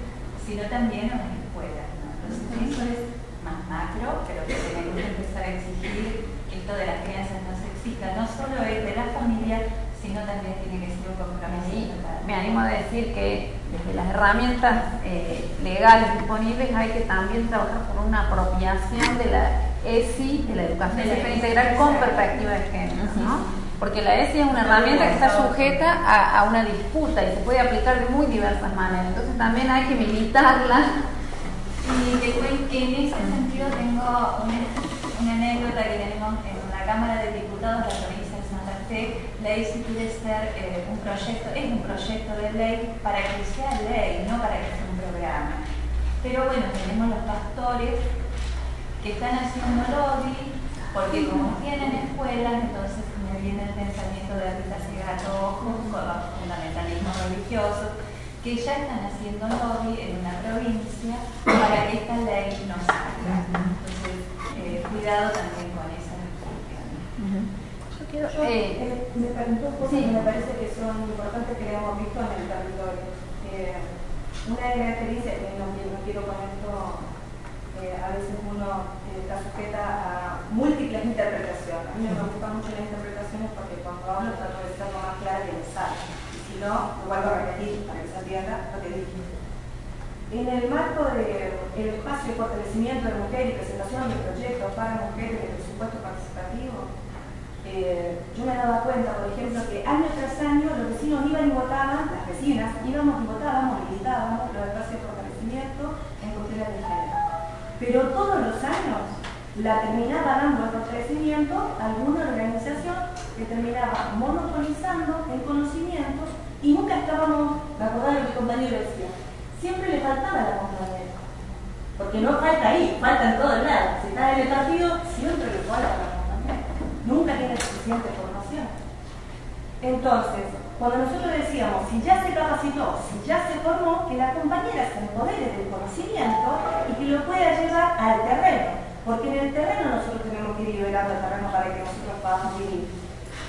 N: sino también en las escuelas. Entonces eso es más macro, pero que tenemos que empezar a exigir esto de las crianzas no sexistas, no solo es de la familia, sino también tiene que ser un compromiso.
A: Me animo a decir que desde las herramientas eh, legales disponibles hay que también trabajar por una apropiación de la ESI, de la educación sexual integral con perspectiva de género, ¿no? Porque la ESI es una herramienta que está sujeta a, una disputa y se puede aplicar de muy diversas maneras. Entonces también hay que militarla.
N: Y que en ese sentido tengo una, una anécdota que tenemos en la Cámara de Diputados de la ESI quiere ser eh, un proyecto, es un proyecto de ley para que sea ley, no para que sea un programa. Pero bueno, tenemos los pastores que están haciendo lobby, porque como tienen escuelas, entonces me viene el pensamiento de Rita Segato con los fundamentalismos religiosos, que ya están haciendo lobby en una provincia para que esta ley no salga. Entonces, eh, cuidado también.
W: Yo, eh, me preguntó cosas que me parece que son importantes que hemos visto en el territorio. Eh, una de las que no, quiero con esto, eh, a veces uno está sujeta a múltiples interpretaciones. A mí me gustan mucho las interpretaciones porque cuando hablo trato de ser lo más clara que me sale. Y si no, lo vuelvo a repetir para que se entienda lo que dije. En el marco del espacio de fortalecimiento de mujeres y presentación de proyectos para mujeres de presupuesto participativo, eh, yo me daba cuenta, por ejemplo, que año tras año los vecinos iban y votaban, las vecinas íbamos y votábamos, militábamos los espacios de fortalecimiento en cuestiones de género. Pero todos los años la terminaba dando el fortalecimiento alguna organización que terminaba monopolizando el conocimiento y nunca estábamos, me acordaba de mi compañero decía, siempre le faltaba la compañera. Porque no falta ahí, falta en todos lados. Si está en el partido, siempre le falta nunca tiene suficiente formación. Entonces, cuando nosotros decíamos, si ya se capacitó, si ya se formó, que la compañera se empodere del conocimiento y que lo pueda llevar al terreno. Porque en el terreno nosotros tenemos que ir liberando el terreno para que nosotros podamos vivir.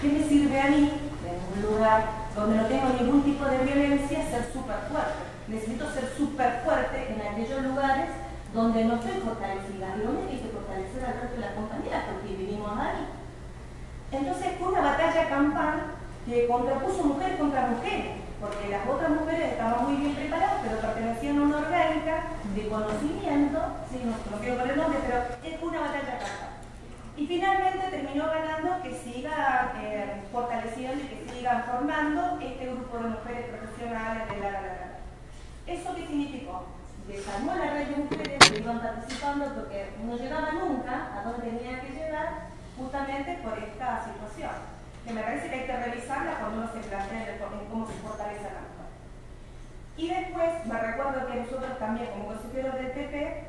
W: ¿Qué me sirve a mí, en un lugar donde no tengo ningún tipo de violencia, ser súper fuerte? Necesito ser súper fuerte en aquellos lugares donde no estoy fortalecida. Y donde hay que fortalecer al resto de las compañeras porque vivimos ahí. Entonces fue una batalla campal que contrapuso mujer contra mujer, porque las otras mujeres estaban muy bien preparadas, pero pertenecían a una orgánica de conocimiento, sí, no, quiero poner nombre, pero fue una batalla campal. Y finalmente terminó ganando que siga eh, fortaleciendo y que siga formando este grupo de mujeres profesionales de la, la, ¿Eso qué significó? desarmó la red de mujeres que iban participando porque no llegaba nunca a donde tenía que llegar justamente por esta situación, que me parece que hay que revisarla cuando uno se plantea cómo se fortalece la mujer. Y después me recuerdo que nosotros también como consejeros del PP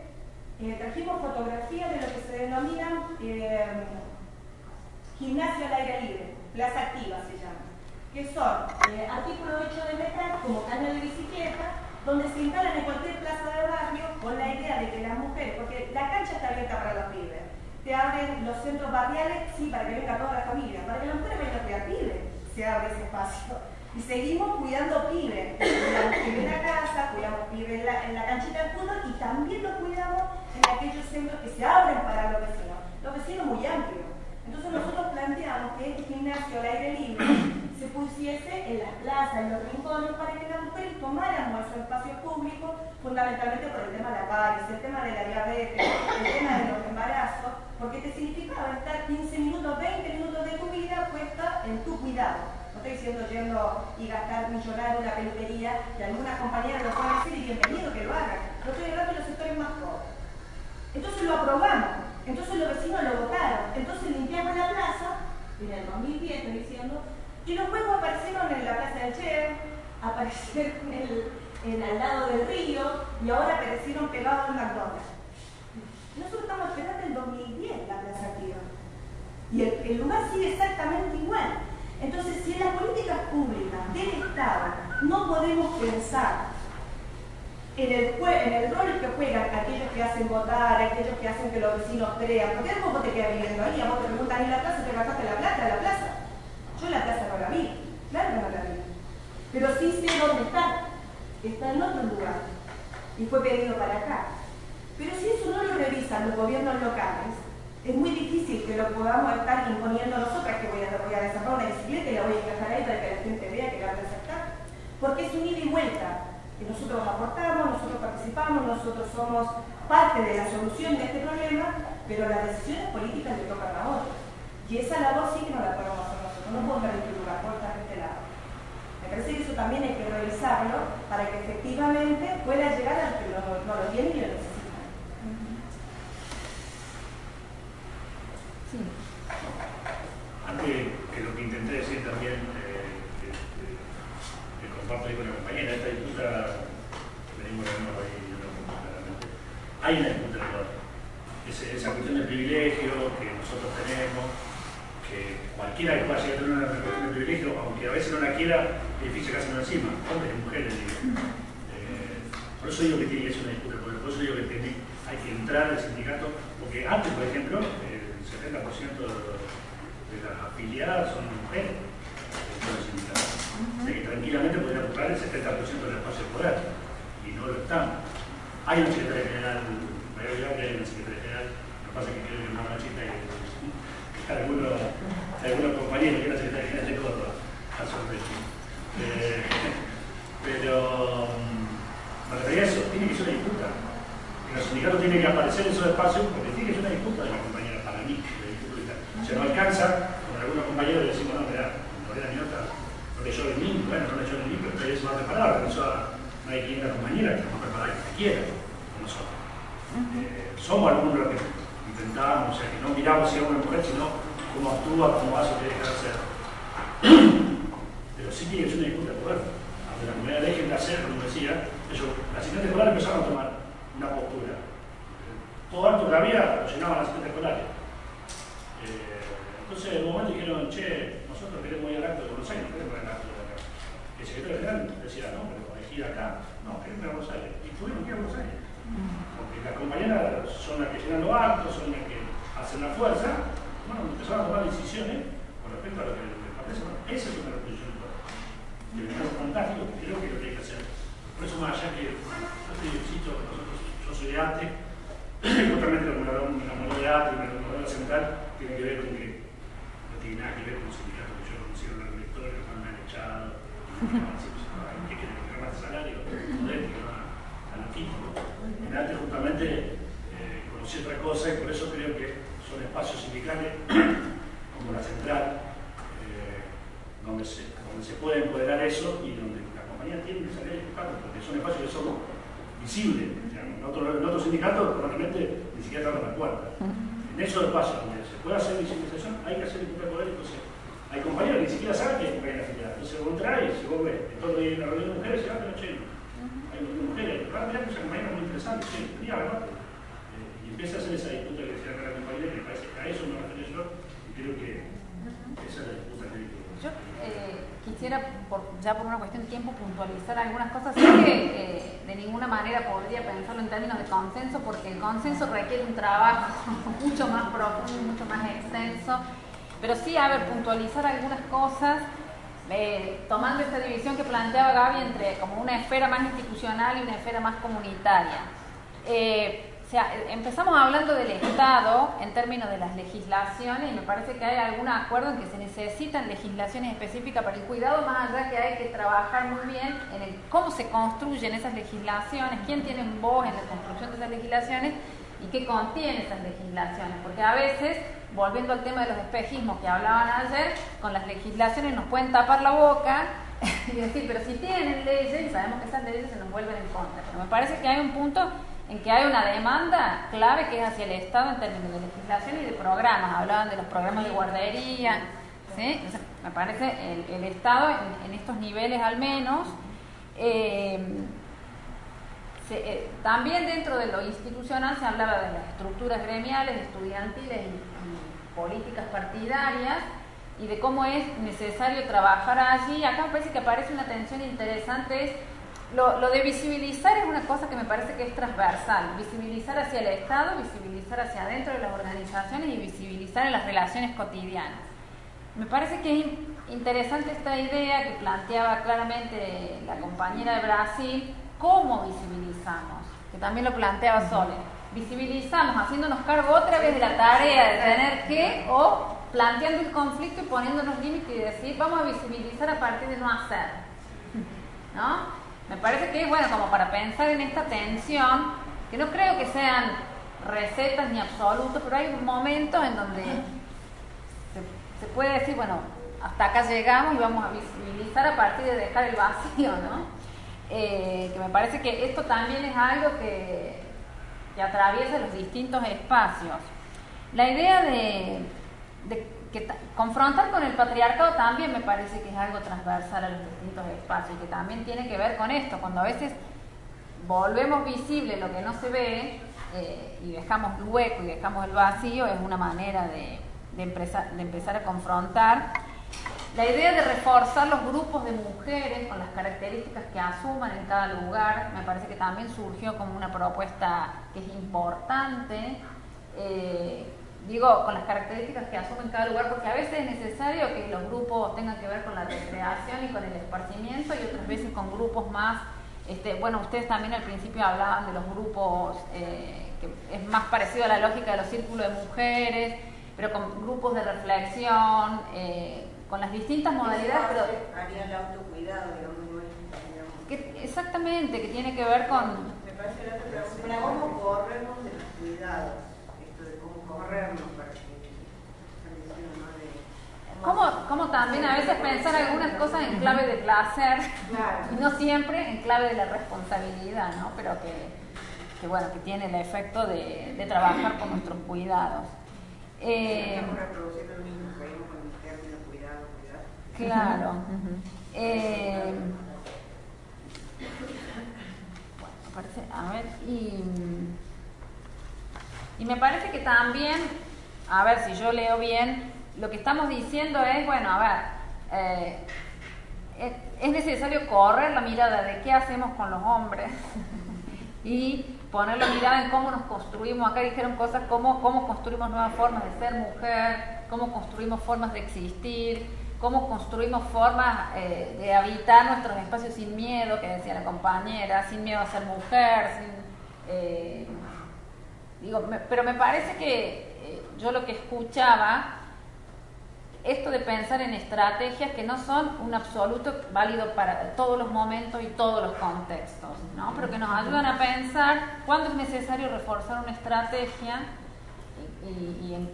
W: eh, trajimos fotografías de lo que se denomina eh, gimnasio al aire libre, plaza activa se llama, que son eh, artículos hechos de metal como caño de bicicleta, donde se instalan en cualquier plaza de barrio con la idea de que las mujeres, porque la cancha está abierta para los pibes, te abren los centros barriales, sí, para que venga toda la familia, para que las mujeres vengan a cuidar pibes, se abre ese espacio. Y seguimos cuidando pibes, cuidamos pibes en la casa, cuidamos pibes en la, canchita de fútbol y también los cuidamos en aquellos centros que se abren para los vecinos, los vecinos muy amplios. Entonces nosotros planteamos que este gimnasio al aire libre se pusiese en las plazas, en los rincones, para que las mujeres tomaran nuestro espacio público, fundamentalmente por el tema de la caries, el tema de la diabetes, el tema de los embarazos, porque te significaba estar 15 minutos, 20 minutos de tu vida puesta en tu cuidado. No estoy diciendo yendo y gastar millonario en una peluquería, que algunas compañeras lo pueden decir y bienvenido que lo hagan. No estoy hablando de los sectores más pobres. Entonces lo aprobamos, entonces los vecinos lo votaron, entonces limpiamos la plaza, en el 2010 estoy diciendo, y los juegos aparecieron en la Plaza del Che, aparecieron al lado del río y ahora aparecieron pegados en McDonald's. Nosotros estamos esperando el 2010 la Plaza Activa. Y el, lugar sigue exactamente igual. Entonces, si en las políticas públicas del Estado no podemos pensar en el, rol que juegan aquellos que hacen votar, aquellos que hacen que los vecinos crean, porque después vos te quedas viviendo ahí, a vos te preguntan en la plaza, te gastaste la plata la plaza. Yo la plaza no la vi, claro que no la vi. Pero sí sé dónde está. Está en otro lugar. Y fue pedido para acá. Pero si eso no lo revisan los gobiernos locales, es muy difícil que lo podamos estar imponiendo nosotras, que voy a, desarmar una bicicleta y la voy a encajar ahí para que la gente vea que la voy a aceptar. Porque es un ida y vuelta. Que nosotros aportamos, nosotros participamos, nosotros somos parte de la solución de este problema, pero las decisiones políticas le tocan a otros. Y esa labor sí que no la podemos hacer no puedo permitir puedo estar de este lado. Me parece que eso también hay que revisarlo para que efectivamente pueda llegar a los que no, lo tienen y lo necesitan.
S: Antes que lo que intenté decir también, eh, que, que, comparto ahí con la compañera, esta disputa, venimos viendo ahí claramente, hay una disputa de esa, cuestión de privilegio que nosotros tenemos, que cualquiera que pueda llegar a tener una cuestión de privilegio, aunque a veces no la quiera, es difícil que encima, hombres y mujeres. Eh, por eso digo que tiene que ser una disputa, por eso digo que tiene, hay que entrar al sindicato, porque antes, por ejemplo, 70% de las afiliadas son mujeres sea que tranquilamente podrían ocupar el 70% del espacio de poder, y no lo están. Hay un secretario general, me voy a que hay un secretario general, lo que pasa es que creo que es más machista y algunos, algunos compañeros que la Secretaría General de Córdoba, a sorpresa. Eh, (laughs) pero mm, me refería a eso, tiene que ser una disputa. Y los sindicatos tienen que aparecer en esos espacios porque tiene que ser una disputa de la compañera para mí, de disputa. Se no alcanza, con algunos compañeros le decimos, no, mira, no era ni otra, no leyó el mí, bueno, no leyó el mí, pero ustedes van preparados, por eso no hay 500 compañeras que estamos preparadas que quieran con nosotros. Eh, somos algunos los que intentamos, o sea, que no miramos si es una mujer, sino cómo actúa, cómo hace, qué deja de hacer. Pero sí que ser una disputa de poder. Aunque las mujeres dejen de hacer, como decía, ellos, las asistentes escolares empezaron a tomar una postura. Todo alto que había, lo llenaban las asistentes escolares. Eh, entonces, en un momento dijeron, che, nosotros queremos ir al acto de Buenos Aires, no queremos ir al acto de acá. Y el secretario general decía, no, pero hay que ir acá. No, queremos ir a Buenos Aires. Y tuvieron que ir a Buenos Aires. Porque las compañeras son las que llenan los actos, son las que hacen la fuerza, bueno, empezaron a tomar decisiones con respecto a lo que les parece. Bueno, esa es una poder. Que me parece fantástico, creo que lo que hay que hacer. Por eso, más allá que yo te insisto, nosotros, yo soy de arte, justamente la y la modelo central tiene que ver con que no tiene nada que ver con el sindicato que yo considero una directora, que me han echado, que quieren que más salario, poder, que no a lo físico. En arte justamente eh, conocí otra cosa y por eso creo que son espacios sindicales (clears throat) como la central, eh, donde, se, donde se puede empoderar eso y donde la compañía tiene que salir porque son espacios que son visible. En otros en otro sindicatos probablemente ni siquiera abren la puerta. En esos espacios donde se puede hacer visibilización hay que hacer el poder, entonces hay compañeros que ni siquiera saben que hay compañeros afiliados. Entonces vos entras y si vos ves, entonces hay una reunión de mujeres, se va, pero che, hay mujeres, ah, mirá que esa compañera es muy interesante, che. Eh, y empieza a hacer esa disputa que decía la compañera, que me parece que a eso me refiero yo, y creo que esa es la disputa que hay que
A: Yo eh, quisiera, ya por una cuestión de tiempo, puntualizar algunas cosas. Sé que eh, de ninguna manera podría pensarlo en términos de consenso, porque el consenso requiere un trabajo (laughs) mucho más profundo, mucho más extenso. Pero sí, a ver, puntualizar algunas cosas, eh, tomando esta división que planteaba Gaby entre como una esfera más institucional y una esfera más comunitaria. Eh, o sea, empezamos hablando del Estado en términos de las legislaciones y me parece que hay algún acuerdo en que se necesitan legislaciones específicas para el cuidado, más allá que hay que trabajar muy bien en el cómo se construyen esas legislaciones, quién tiene voz en la construcción de esas legislaciones y qué contiene esas legislaciones, porque a veces, volviendo al tema de los espejismos que hablaban ayer, con las legislaciones nos pueden tapar la boca (laughs) y decir, pero si tienen leyes, y sabemos que esas leyes se nos vuelven en contra. Pero me parece que hay un punto en que hay una demanda clave que es hacia el Estado en términos de legislación y de programas. Hablaban de los programas de guardería. ¿sí? me parece el, el Estado en, en, estos niveles al menos. Eh, se, eh, también dentro de lo institucional se hablaba de las estructuras gremiales, estudiantiles y, y políticas partidarias y de cómo es necesario trabajar allí. Acá me parece que aparece una tensión interesante, es lo, lo, de visibilizar es una cosa que me parece que es transversal, visibilizar hacia el Estado, visibilizar hacia adentro de las organizaciones y visibilizar en las relaciones cotidianas. Me parece que es interesante esta idea que planteaba claramente la compañera de Brasil, cómo visibilizamos, que también lo planteaba Sole. Visibilizamos haciéndonos cargo otra vez de la tarea de tener que, o planteando el conflicto y poniéndonos límites y decir, vamos a visibilizar a partir de no hacer. ¿No? Me parece que es bueno como para pensar en esta tensión, que no creo que sean recetas ni absolutos, pero hay momentos en donde se, puede decir, bueno, hasta acá llegamos y vamos a visibilizar a partir de dejar el vacío, ¿no? Eh, que me parece que esto también es algo que, atraviesa los distintos espacios. La idea de, de que confrontar con el patriarcado también me parece que es algo transversal a los distintos espacios y que también tiene que ver con esto, cuando a veces volvemos visible lo que no se ve eh, y dejamos el hueco y dejamos el vacío, es una manera de, de, empezar, de empezar a confrontar. La idea de reforzar los grupos de mujeres con las características que asuman en cada lugar, me parece que también surgió como una propuesta que es importante. Eh, digo, con las características que asumen cada lugar, porque a veces es necesario que los grupos tengan que ver con la recreación y con el esparcimiento y otras veces con grupos más, este, bueno, ustedes también al principio hablaban de los grupos, eh, que es más parecido a la lógica de los círculos de mujeres, pero con grupos de reflexión, eh, con las distintas modalidades. Pero,
E: haría el autocuidado, digamos,
A: que, exactamente, que tiene que ver con...
E: Me parece que la pregunta, ¿cómo corremos de los cuidados?
A: Como, como también a veces pensar algunas cosas en clave de placer y no siempre en clave de la responsabilidad, ¿no? Pero que, que bueno, que tiene el efecto de, de trabajar con nuestros cuidados. Eh, claro. eh, bueno, parece, a ver, y y me parece que también, a ver si yo leo bien, lo que estamos diciendo es, bueno, a ver, eh, es necesario correr la mirada de qué hacemos con los hombres (laughs) y poner la mirada en cómo nos construimos. Acá dijeron cosas como cómo construimos nuevas formas de ser mujer, cómo construimos formas de existir, cómo construimos formas eh, de habitar nuestros espacios sin miedo, que decía la compañera, sin miedo a ser mujer, sin... Eh, Digo, me, pero me parece que eh, yo lo que escuchaba, esto de pensar en estrategias que no son un absoluto válido para todos los momentos y todos los contextos, ¿no? pero que nos ayudan a pensar cuándo es necesario reforzar una estrategia y, en,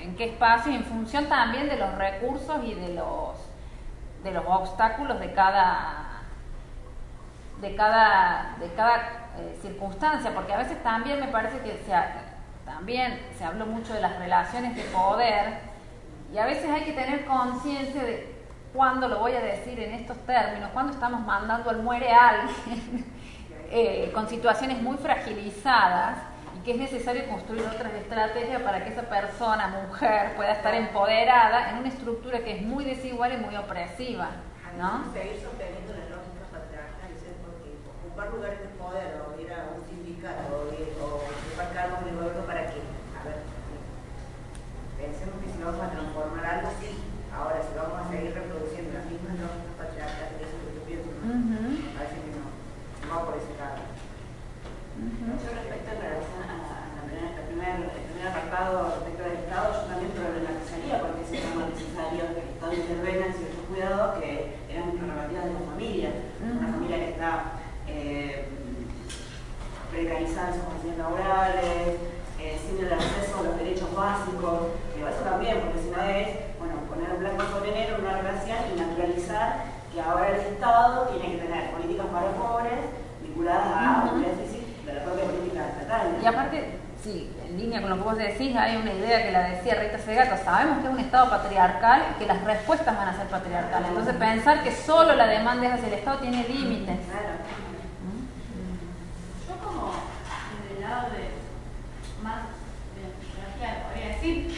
A: en, qué espacio, y en función también de los recursos y de los, de los obstáculos de cada de cada, de cada eh, circunstancia, porque a veces también me parece que también se habló mucho de las relaciones de poder y a veces hay que tener conciencia de cuándo lo voy a decir en estos términos, cuándo estamos mandando al muere a alguien (laughs) eh, con situaciones muy fragilizadas y que es necesario construir otras estrategias para que esa persona, mujer, pueda estar empoderada en una estructura que es muy desigual y muy opresiva. ¿no
E: lógicas patriarcales, ¿eh? porque ocupar lugares de poder o ir a un sindicato o, ir, o ocupar cargos en el gobierno para qué? A ver, pensemos que si vamos a transformar algo, sí. Ahora, si vamos a seguir reproduciendo las mismas lógicas patriarcales, eso es lo que yo pienso. ¿no? Uh -huh. Parece que no, no va por ese lado.
M: Uh -huh. Yo respecto en relación a la, a la primer, el, primer, el primer apartado respecto del Estado, yo también problematizaría porque es más necesario que el Estado intervenga en ciertos cuidados que eran prerrogativas de la familia. Uh -huh. Una familia que está eh, precarizada en sus condiciones laborales, eh, sin el acceso a los derechos básicos, que eso también, porque si no es, bueno, poner un blanco sobre negro una relación y naturalizar que ahora el Estado tiene que tener políticas para pobres vinculadas a un déficit de la propia política estatal.
A: Y aparte, sí, en línea con lo que vos decís, hay una idea que la decía Rita Segato, sabemos que es un Estado patriarcal y que las respuestas van a ser patriarcales. Entonces pensar que solo la demanda es hacia el Estado tiene límites.
M: Claro. Yo como en el lado de más de psicología, podría decir,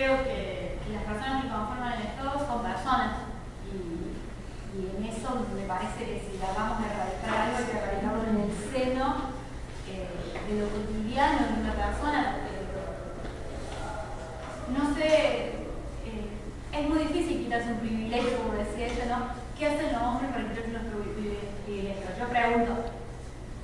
M: creo que, las personas que conforman el Estado son personas y, en eso me parece que si la vamos a erradicar algo hay que erradicarlo en el seno eh, de lo cotidiano de una persona. no sé, eh, es muy difícil quitarse un privilegio, como decía ella, ¿no? ¿Qué hacen los hombres para quitarse los privilegios? Yo pregunto,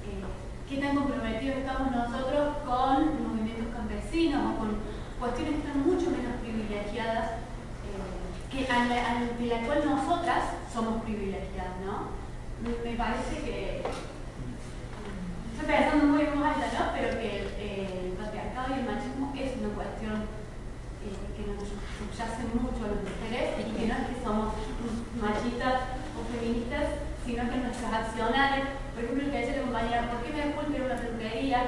M: eh, ¿qué tan comprometidos estamos nosotros con movimientos campesinos o con cuestiones que están mucho menos privilegiadas eh, que ante la, cual nosotras somos privilegiadas, ¿no? Me parece que estoy pensando muy voz alta, ¿no? Pero que eh, el patriarcado y el machismo es una cuestión eh, que nos subyace mucho a las mujeres y que no es que somos machistas o feministas, sino que nuestras acciones, por ejemplo, el que decía la compañera, ¿por qué me da culpa ir a una peluquería?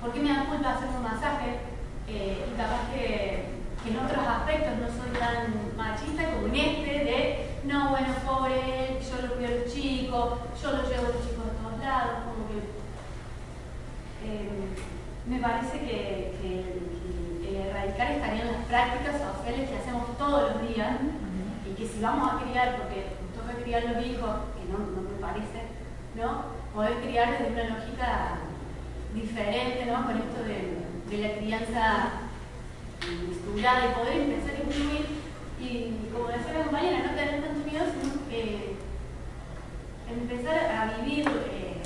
M: ¿Por qué me da culpa hacer un masaje? Eh, y capaz que, que, en otros aspectos no soy tan machista como en este de, no, bueno, pobre, yo lo cuido a los chicos, yo lo llevo a los chicos a todos lados, como que eh, me parece que, que el erradicar estaría en las prácticas sociales que hacemos todos los días y que si vamos a criar, porque toca criar los hijos, que no, no me parece, ¿no? Poder criar desde una lógica diferente, ¿no? Con esto de, de la crianza estructurada y poder empezar a incluir y, como decía la compañera, no tener tanto miedo, sino eh, empezar a vivir eh,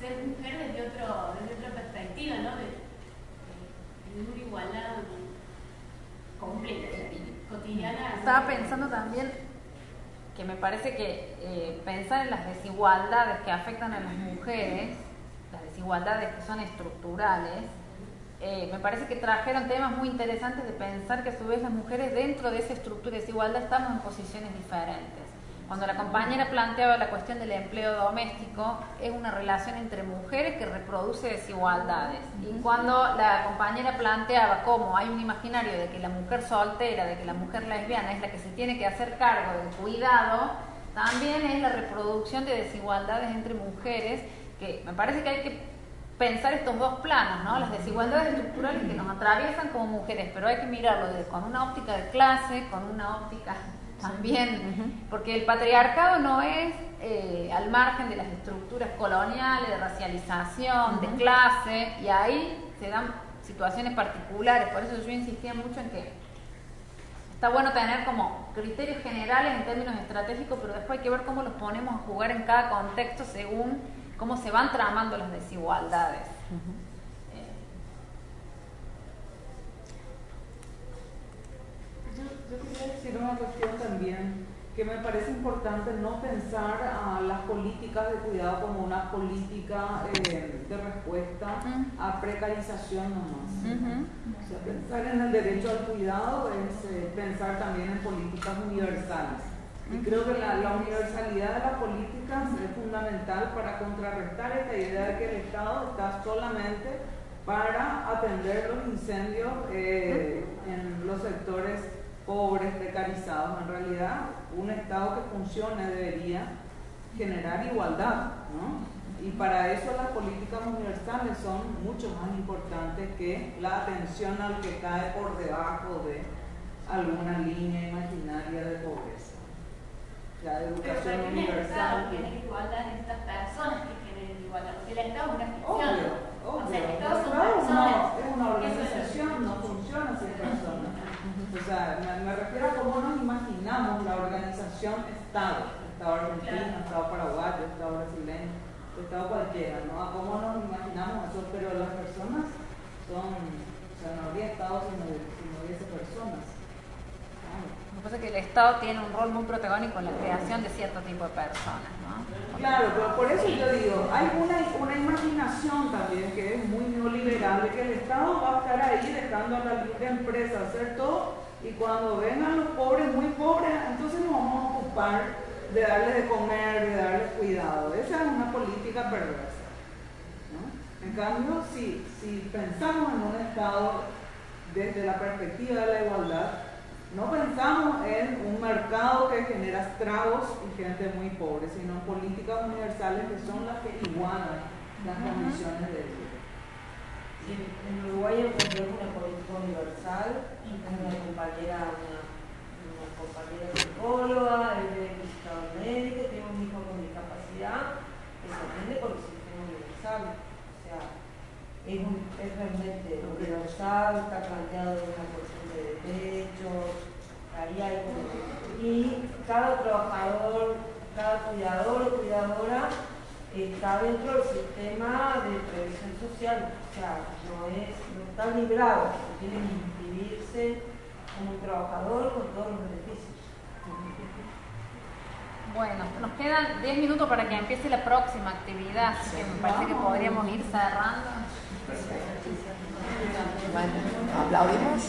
M: ser mujer desde, otro, desde otra perspectiva, ¿no? De, una igualdad completa, cotidiana.
A: Estaba pensando también que me parece que eh, pensar en las desigualdades que afectan a las mujeres, desigualdades que son estructurales, eh, me parece que trajeron temas muy interesantes de pensar que a su vez las mujeres dentro de esa estructura de desigualdad estamos en posiciones diferentes. Cuando la compañera planteaba la cuestión del empleo doméstico, es una relación entre mujeres que reproduce desigualdades. Y cuando la compañera planteaba cómo hay un imaginario de que la mujer soltera, de que la mujer lesbiana es la que se tiene que hacer cargo del cuidado, también es la reproducción de desigualdades entre mujeres, que me parece que hay que pensar estos dos planos, ¿no? Las desigualdades estructurales que nos atraviesan como mujeres, pero hay que mirarlo desde, con una óptica de clase, con una óptica también, porque el patriarcado no es eh, al margen de las estructuras coloniales, de racialización, de clase, y ahí se dan situaciones particulares, por eso yo insistía mucho en que está bueno tener como criterios generales en términos estratégicos, pero después hay que ver cómo los ponemos a jugar en cada contexto según cómo se van tramando las desigualdades.
I: Yo, yo, quería decir una cuestión también, que me parece importante no pensar a las políticas de cuidado como una política eh, de respuesta a precarización nomás. Uh -huh. O sea, pensar en el derecho al cuidado es eh, pensar también en políticas universales. Y creo que la, la, universalidad de las políticas es fundamental para contrarrestar esta idea de que el Estado está solamente para atender los incendios eh, en los sectores pobres, precarizados. En realidad, un Estado que funcione debería generar igualdad, ¿no? Y para eso las políticas universales son mucho más importantes que la atención al que cae por debajo de alguna línea imaginaria de pobreza.
P: La educación Pero universal. Tiene igualdad en estas personas que tienen igualdad, porque el Estado es una ficción.
I: Obvio, obvio. O sea, el Estado son personas. es una organización, no funciona sin personas. O sea, me, me refiero a cómo nos imaginamos la organización Estado. Estado argentino, Estado paraguayo, Estado brasileño Estado cualquiera, ¿no? A cómo nos imaginamos eso, pero las personas son, o sea, no habría Estado si no, hubiese personas.
A: Es que el Estado tiene un rol muy protagónico en la creación de cierto tipo de personas, ¿no?
I: Claro, pero por eso yo digo, hay una, una imaginación también que es muy neoliberal de que el Estado va a estar ahí dejando a la libre empresa hacer todo y cuando vengan los pobres muy pobres, entonces nos vamos a ocupar de darles de comer, de darles cuidado. Esa es una política perversa. En cambio, si, si pensamos en un Estado desde la perspectiva de la igualdad, no pensamos en un mercado que genera estragos y gente muy pobre, sino en políticas universales que son las que igualan las condiciones de vida.
G: en Uruguay encontramos una política universal, una compañera, una, una compañera psicóloga, médico, tiene un hijo con discapacidad, que se atiende por el sistema universal. O sea, es, es realmente universal, está planteado de una derechos, haría y cada trabajador, cada cuidador o cuidadora está dentro del sistema de previsión social, o sea, no, es, no está librado, tiene que inscribirse como un trabajador con todos los beneficios.
A: Bueno, nos quedan 10 minutos para que empiece la próxima actividad, así que me parece que podríamos ir cerrando.
H: Bueno, aplaudimos.